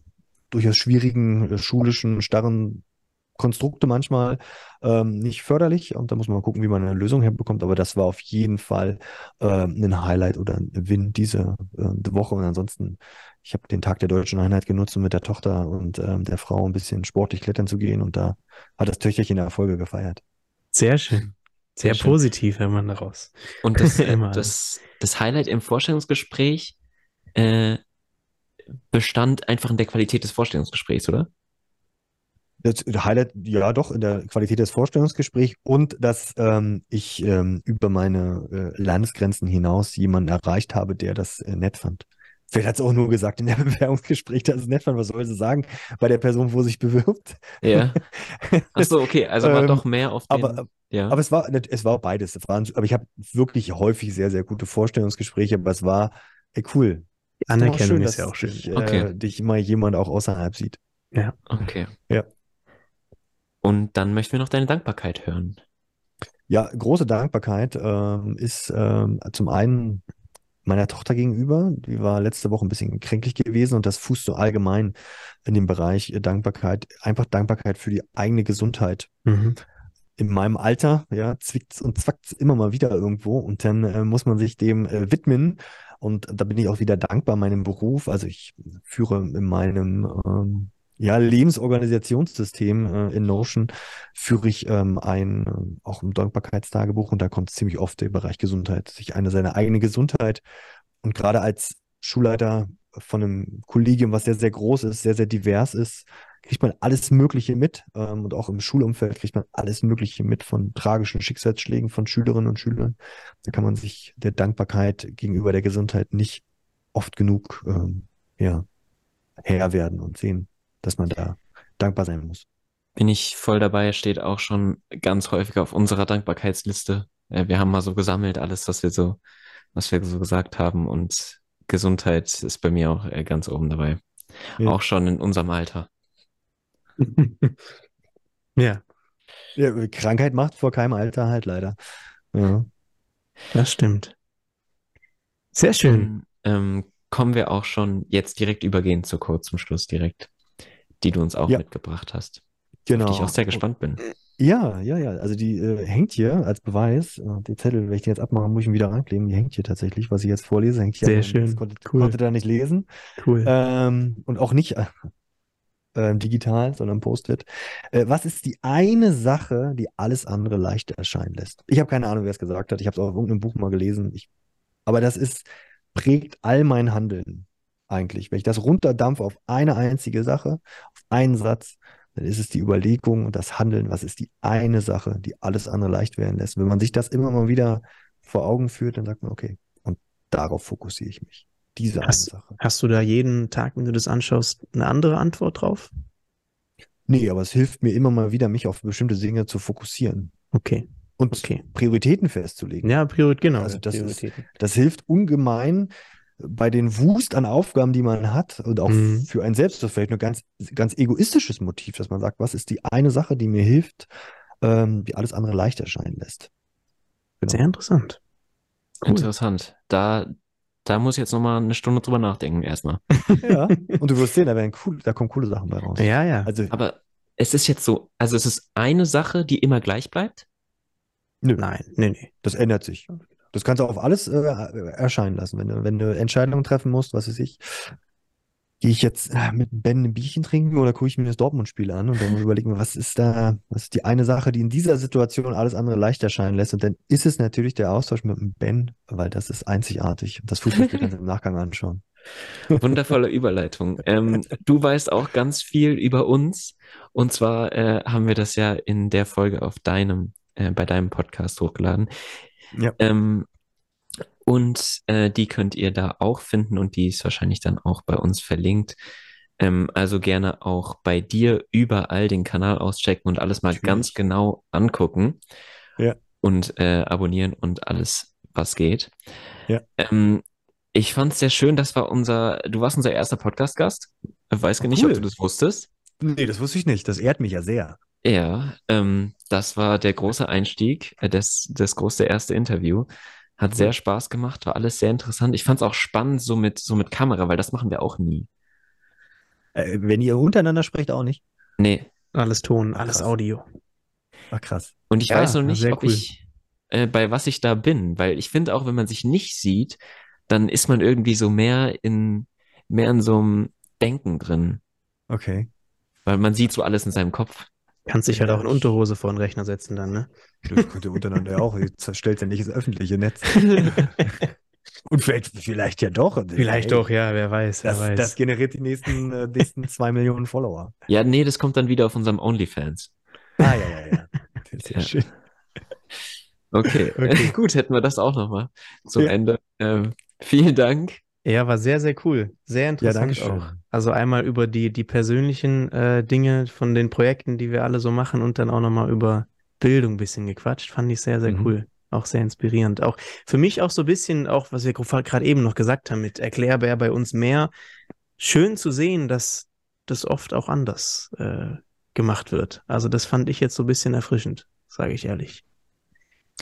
durchaus schwierigen, äh, schulischen, starren Konstrukte manchmal ähm, nicht förderlich. Und da muss man mal gucken, wie man eine Lösung herbekommt. Aber das war auf jeden Fall ähm, ein Highlight oder ein Win diese äh, Woche. Und ansonsten, ich habe den Tag der deutschen Einheit genutzt, um mit der Tochter und ähm, der Frau ein bisschen sportlich klettern zu gehen. Und da hat das Töchterchen Erfolge gefeiert. Sehr schön. Sehr, Sehr schön. positiv, wenn man daraus. Und das, äh, [LAUGHS] Immer das, das Highlight im Vorstellungsgespräch äh, bestand einfach in der Qualität des Vorstellungsgesprächs, oder? Das Highlight, ja doch, in der Qualität des Vorstellungsgesprächs und dass ähm, ich ähm, über meine äh, Landesgrenzen hinaus jemanden erreicht habe, der das äh, nett fand. Vielleicht hat es auch nur gesagt in der [LAUGHS] Bewerbungsgespräch, dass es nett fand. Was soll sie sagen bei der Person, wo sich bewirbt? Ja. [LAUGHS] Ach so, okay, also war Ähm, doch mehr auf den, Aber, ja. aber es war, es war beides. Aber ich habe wirklich häufig sehr, sehr gute Vorstellungsgespräche, aber es war ey, cool. Anerkennung dass ist ja auch schön. Dich, äh, Okay. dich immer jemand auch außerhalb sieht. okay. Ja. Und dann möchten wir noch deine Dankbarkeit hören. Ja, große Dankbarkeit ähm, ist ähm, zum einen meiner Tochter gegenüber. Die war letzte Woche ein bisschen kränklich gewesen und das fußt so allgemein in dem Bereich äh, Dankbarkeit. Einfach Dankbarkeit für die eigene Gesundheit. Mhm. In meinem Alter, ja, zwickt's und zwackt's immer mal wieder irgendwo und dann äh, muss man sich dem äh, widmen. Und da bin ich auch wieder dankbar meinem Beruf. Also ich führe in meinem ähm, ja, Lebensorganisationssystem äh, in Notion führe ich ähm, ein äh, auch ein Dankbarkeitstagebuch und da kommt ziemlich oft der Bereich Gesundheit, sich eine seine eigene Gesundheit und gerade als Schulleiter von einem Kollegium, was sehr, sehr groß ist, sehr, sehr divers ist, kriegt man alles Mögliche mit ähm, und auch im Schulumfeld kriegt man alles Mögliche mit von tragischen Schicksalsschlägen von Schülerinnen und Schülern. Da kann man sich der Dankbarkeit gegenüber der Gesundheit nicht oft genug ähm, ja, Herr werden und sehen, dass man da dankbar sein muss. bin ich voll dabei, steht auch schon ganz häufig auf unserer Dankbarkeitsliste. Äh, wir haben mal so gesammelt, alles, was wir so, was wir so gesagt haben und Gesundheit ist bei mir auch äh, ganz oben dabei. Ja. Auch schon in unserem Alter. [LAUGHS] Ja, Ja, Krankheit macht vor keinem Alter halt leider. Ja. das stimmt. Sehr schön. Ähm, kommen wir auch schon jetzt direkt übergehen zur Code zum Schluss direkt, die du uns auch Ja. mitgebracht hast. Genau. Auf die ich auch sehr gespannt bin. Ja, ja, ja. Also die äh, hängt hier als Beweis. Äh, die Zettel, wenn ich den jetzt abmache, muss ich ihn wieder reinkleben. Die hängt hier tatsächlich, was ich jetzt vorlese, hängt hier. Sehr aber schön. Das konnte, Cool. konnte da nicht lesen. Cool. Ähm, und auch nicht äh, äh, digital, sondern Post-it. Äh, was ist die eine Sache, die alles andere leichter erscheinen lässt? Ich habe keine Ahnung, wer es gesagt hat. Ich habe es auch auf irgendeinem Buch mal gelesen. Ich, aber das ist, prägt all mein Handeln eigentlich. Wenn ich das runterdampfe auf eine einzige Sache, auf einen Satz, dann ist es die Überlegung und das Handeln, was ist die eine Sache, die alles andere leicht werden lässt. Wenn man sich das immer mal wieder vor Augen führt, dann sagt man, okay, und darauf fokussiere ich mich. Diese eine Hast, Sache. hast du da jeden Tag, wenn du das anschaust, eine andere Antwort drauf? Nee, aber es hilft mir immer mal wieder, mich auf bestimmte Dinge zu fokussieren Okay, und okay. Prioritäten festzulegen. Ja, Priorität, genau. Also das ist- Prioritäten. Das hilft ungemein bei den Wust an Aufgaben, die man hat und auch Mhm. für ein selbst, das ist vielleicht ein ganz, ganz egoistisches Motiv, dass man sagt, was ist die eine Sache, die mir hilft, ähm, die alles andere leicht erscheinen lässt. Genau. Sehr interessant. Cool. Interessant. Da, da muss ich jetzt nochmal eine Stunde drüber nachdenken erstmal. Ja, [LAUGHS] und du wirst sehen, da werden cool, da kommen coole Sachen bei raus. Ja, ja. Also, Aber es ist jetzt so, also es ist eine Sache, die immer gleich bleibt. nö, Nein, nee, nee. das ändert sich. Das kannst du auf alles äh, erscheinen lassen. Wenn du, wenn du Entscheidungen treffen musst, was weiß ich, gehe ich jetzt äh, mit Ben ein Bierchen trinken oder gucke ich mir das Dortmund-Spiel an und dann überlegen wir, was ist da, was ist die eine Sache, die in dieser Situation alles andere leicht erscheinen lässt. Und dann ist es natürlich der Austausch mit dem Ben, weil das ist einzigartig. Das Fußballspiel kannst du im Nachgang anschauen. [LAUGHS] Wundervolle Überleitung. Ähm, du weißt auch ganz viel über uns. Und zwar äh, haben wir das ja in der Folge auf deinem, äh, bei deinem Podcast hochgeladen. Ja. Ähm, und äh, die könnt ihr da auch finden und die ist wahrscheinlich dann auch bei uns verlinkt. Ähm, also gerne auch bei dir überall den Kanal auschecken und alles mal Natürlich. ganz genau angucken. Ja. Und äh, abonnieren und alles, was geht. Ja. Ähm, ich fand es sehr schön, das war unser, du warst unser erster Podcast-Gast. Weiß gar nicht, ob cool. du das wusstest. Nee, das wusste ich nicht. Das ehrt mich ja sehr. Ja, ähm, das war der große Einstieg, äh, das, das große erste Interview. Hat sehr Spaß gemacht, war alles sehr interessant. Ich fand es auch spannend, so mit, so mit Kamera, weil das machen wir auch nie. Äh, wenn ihr untereinander sprecht, auch nicht. Nee. Alles Ton, alles Krass. Audio. Ach, krass. Und ich Ja, weiß noch nicht, ob cool. ich, äh, bei was ich da bin, weil ich finde auch, wenn man sich nicht sieht, dann ist man irgendwie so mehr in, mehr in so einem Denken drin, Okay. weil man sieht so alles in seinem Kopf. Kannst dich halt auch in Unterhose vor den Rechner setzen dann, ne? Das könnt ihr untereinander ja auch. Ihr zerstellt ja nicht das öffentliche Netz. [LAUGHS] Und vielleicht, vielleicht ja doch. Vielleicht Ey, doch, ja, wer weiß, wer Das, weiß. das generiert die nächsten, äh, nächsten zwei Millionen Follower. Ja, nee, das kommt dann wieder auf unserem OnlyFans. Ah, ja, ja, ja. Sehr Ja. schön. Okay, Okay. [LAUGHS] gut, hätten wir das auch nochmal zum Ja. Ende. Ähm, vielen Dank. Ja, war sehr, sehr cool. Sehr interessant Dankeschön. auch. Also einmal über die, die persönlichen äh, Dinge von den Projekten, die wir alle so machen und dann auch nochmal über Bildung ein bisschen gequatscht. Fand ich sehr, sehr Mhm. cool. Auch sehr inspirierend. Auch für mich auch so ein bisschen, auch was wir gerade eben noch gesagt haben mit Erklärbär bei uns mehr, schön zu sehen, dass das oft auch anders äh, gemacht wird. Also das fand ich jetzt so ein bisschen erfrischend, sage ich ehrlich.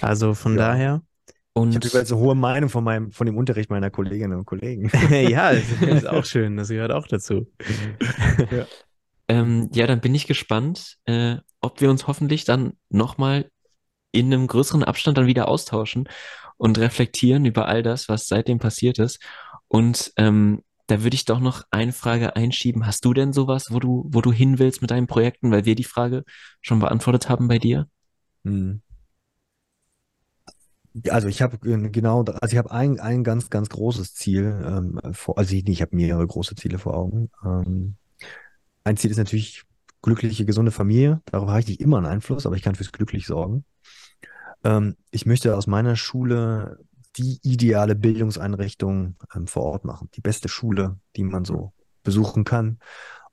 Also von Ja. daher, Und Ich habe übrigens eine hohe Meinung von meinem, von dem Unterricht meiner Kolleginnen und Kollegen. [LAUGHS] ja, das ist [LAUGHS] auch schön, das gehört auch dazu. ähm, ja, dann bin ich gespannt, äh, ob wir uns hoffentlich dann nochmal in einem größeren Abstand dann wieder austauschen und reflektieren über all das, was seitdem passiert ist. Und ähm, da würde ich doch noch eine Frage einschieben. Hast du denn sowas, wo du, wo du hin willst mit deinen Projekten, weil wir die Frage schon beantwortet haben bei dir? Hm. Also ich habe genau, also ich habe ein, ein ganz, ganz großes Ziel ähm, vor, also ich, ich habe mehrere große Ziele vor Augen. Ähm, ein Ziel ist natürlich glückliche, gesunde Familie. Darauf habe ich nicht immer einen Einfluss, aber ich kann fürs Glücklich sorgen. Ähm, ich möchte aus meiner Schule die ideale Bildungseinrichtung ähm, vor Ort machen. Die beste Schule, die man so besuchen kann.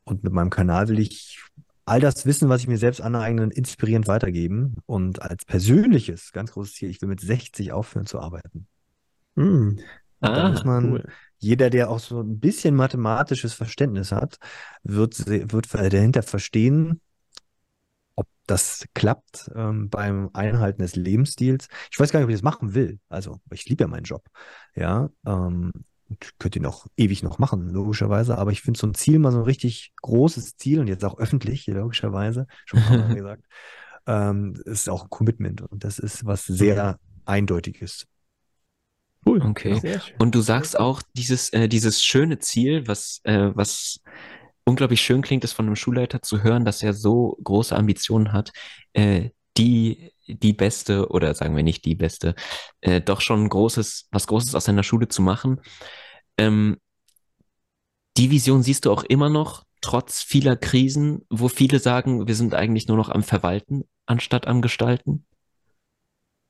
Und mit meinem Kanal will ich all das Wissen, was ich mir selbst aneignen, inspirierend weitergeben. Und als persönliches, ganz großes Ziel, ich will mit 60 aufhören zu arbeiten. Hm. da Ah, muss man, cool. jeder, der auch so ein bisschen mathematisches Verständnis hat, wird, wird dahinter verstehen, ob das klappt ähm, beim Einhalten des Lebensstils. Ich weiß gar nicht, ob ich das machen will. Also, ich liebe ja meinen Job. Ja, ähm, und könnte ihn auch ewig noch machen, logischerweise. Aber ich finde so ein Ziel mal so ein richtig großes Ziel und jetzt auch öffentlich, logischerweise, schon Mal [LAUGHS] gesagt, ähm, ist auch ein Commitment und das ist was sehr Eindeutiges. Cool. Okay. Sehr schön. Und du sagst auch, dieses, äh, dieses schöne Ziel, was, äh, was unglaublich schön klingt, ist von einem Schulleiter zu hören, dass er so große Ambitionen hat, äh, die, die beste, oder sagen wir nicht die beste, äh, doch schon ein großes, was Großes aus seiner Schule zu machen. Ähm, die Vision siehst du auch immer noch, trotz vieler Krisen, wo viele sagen, wir sind eigentlich nur noch am Verwalten, anstatt am Gestalten.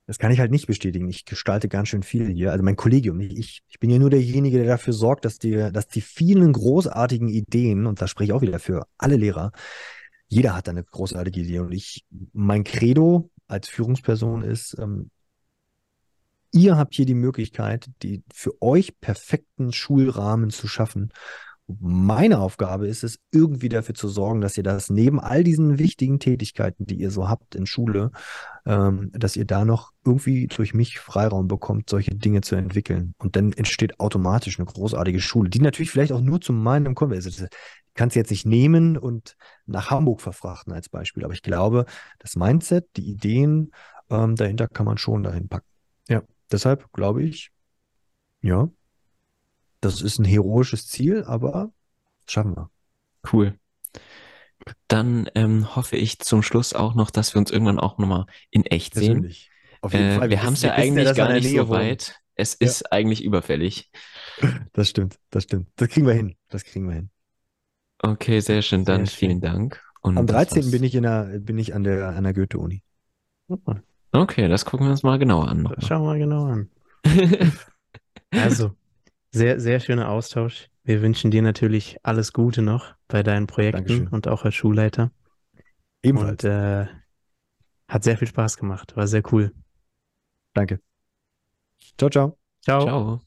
Das kann ich halt nicht bestätigen. Ich gestalte ganz schön viel hier. Also mein Kollegium, ich. Ich bin ja nur derjenige, der dafür sorgt, dass die, dass die vielen großartigen Ideen, und da spreche ich auch wieder für alle Lehrer, jeder hat eine großartige Idee. Und ich, mein Credo als Führungsperson ist, ähm, ihr habt hier die Möglichkeit, die für euch perfekten Schulrahmen zu schaffen. Meine Aufgabe ist es, irgendwie dafür zu sorgen, dass ihr das neben all diesen wichtigen Tätigkeiten, die ihr so habt in Schule, ähm, dass ihr da noch irgendwie durch mich Freiraum bekommt, solche Dinge zu entwickeln. Und dann entsteht automatisch eine großartige Schule, die natürlich vielleicht auch nur zu meinem kommt. Also das kannst du jetzt nicht nehmen und nach Hamburg verfrachten als Beispiel. Aber ich glaube, das Mindset, die Ideen ähm, dahinter kann man schon dahin packen. Ja, deshalb glaube ich, ja, das ist ein heroisches Ziel, aber schaffen wir. Cool. Dann ähm, hoffe ich zum Schluss auch noch, dass wir uns irgendwann auch nochmal in echt sehen. Persönlich. Auf jeden Äh, Fall. wir haben es ja eigentlich gar nicht so weit. Es Ja. ist eigentlich überfällig. [LAUGHS] Das stimmt, das stimmt. Das kriegen wir hin. Das kriegen wir hin. Okay, sehr schön. Dann Sehr schön. vielen Dank. Und Am das 13. war's. bin ich in der, bin ich an der, an der Goethe-Uni. Okay, das gucken wir uns mal genauer an. Das schauen wir mal genau an. [LAUGHS] Also, sehr, sehr schöner Austausch. Wir wünschen dir natürlich alles Gute noch bei deinen Projekten Dankeschön. und auch als Schulleiter. Ebenfalls. Und äh, hat sehr viel Spaß gemacht. War sehr cool. Danke. Ciao, ciao. Ciao. Ciao.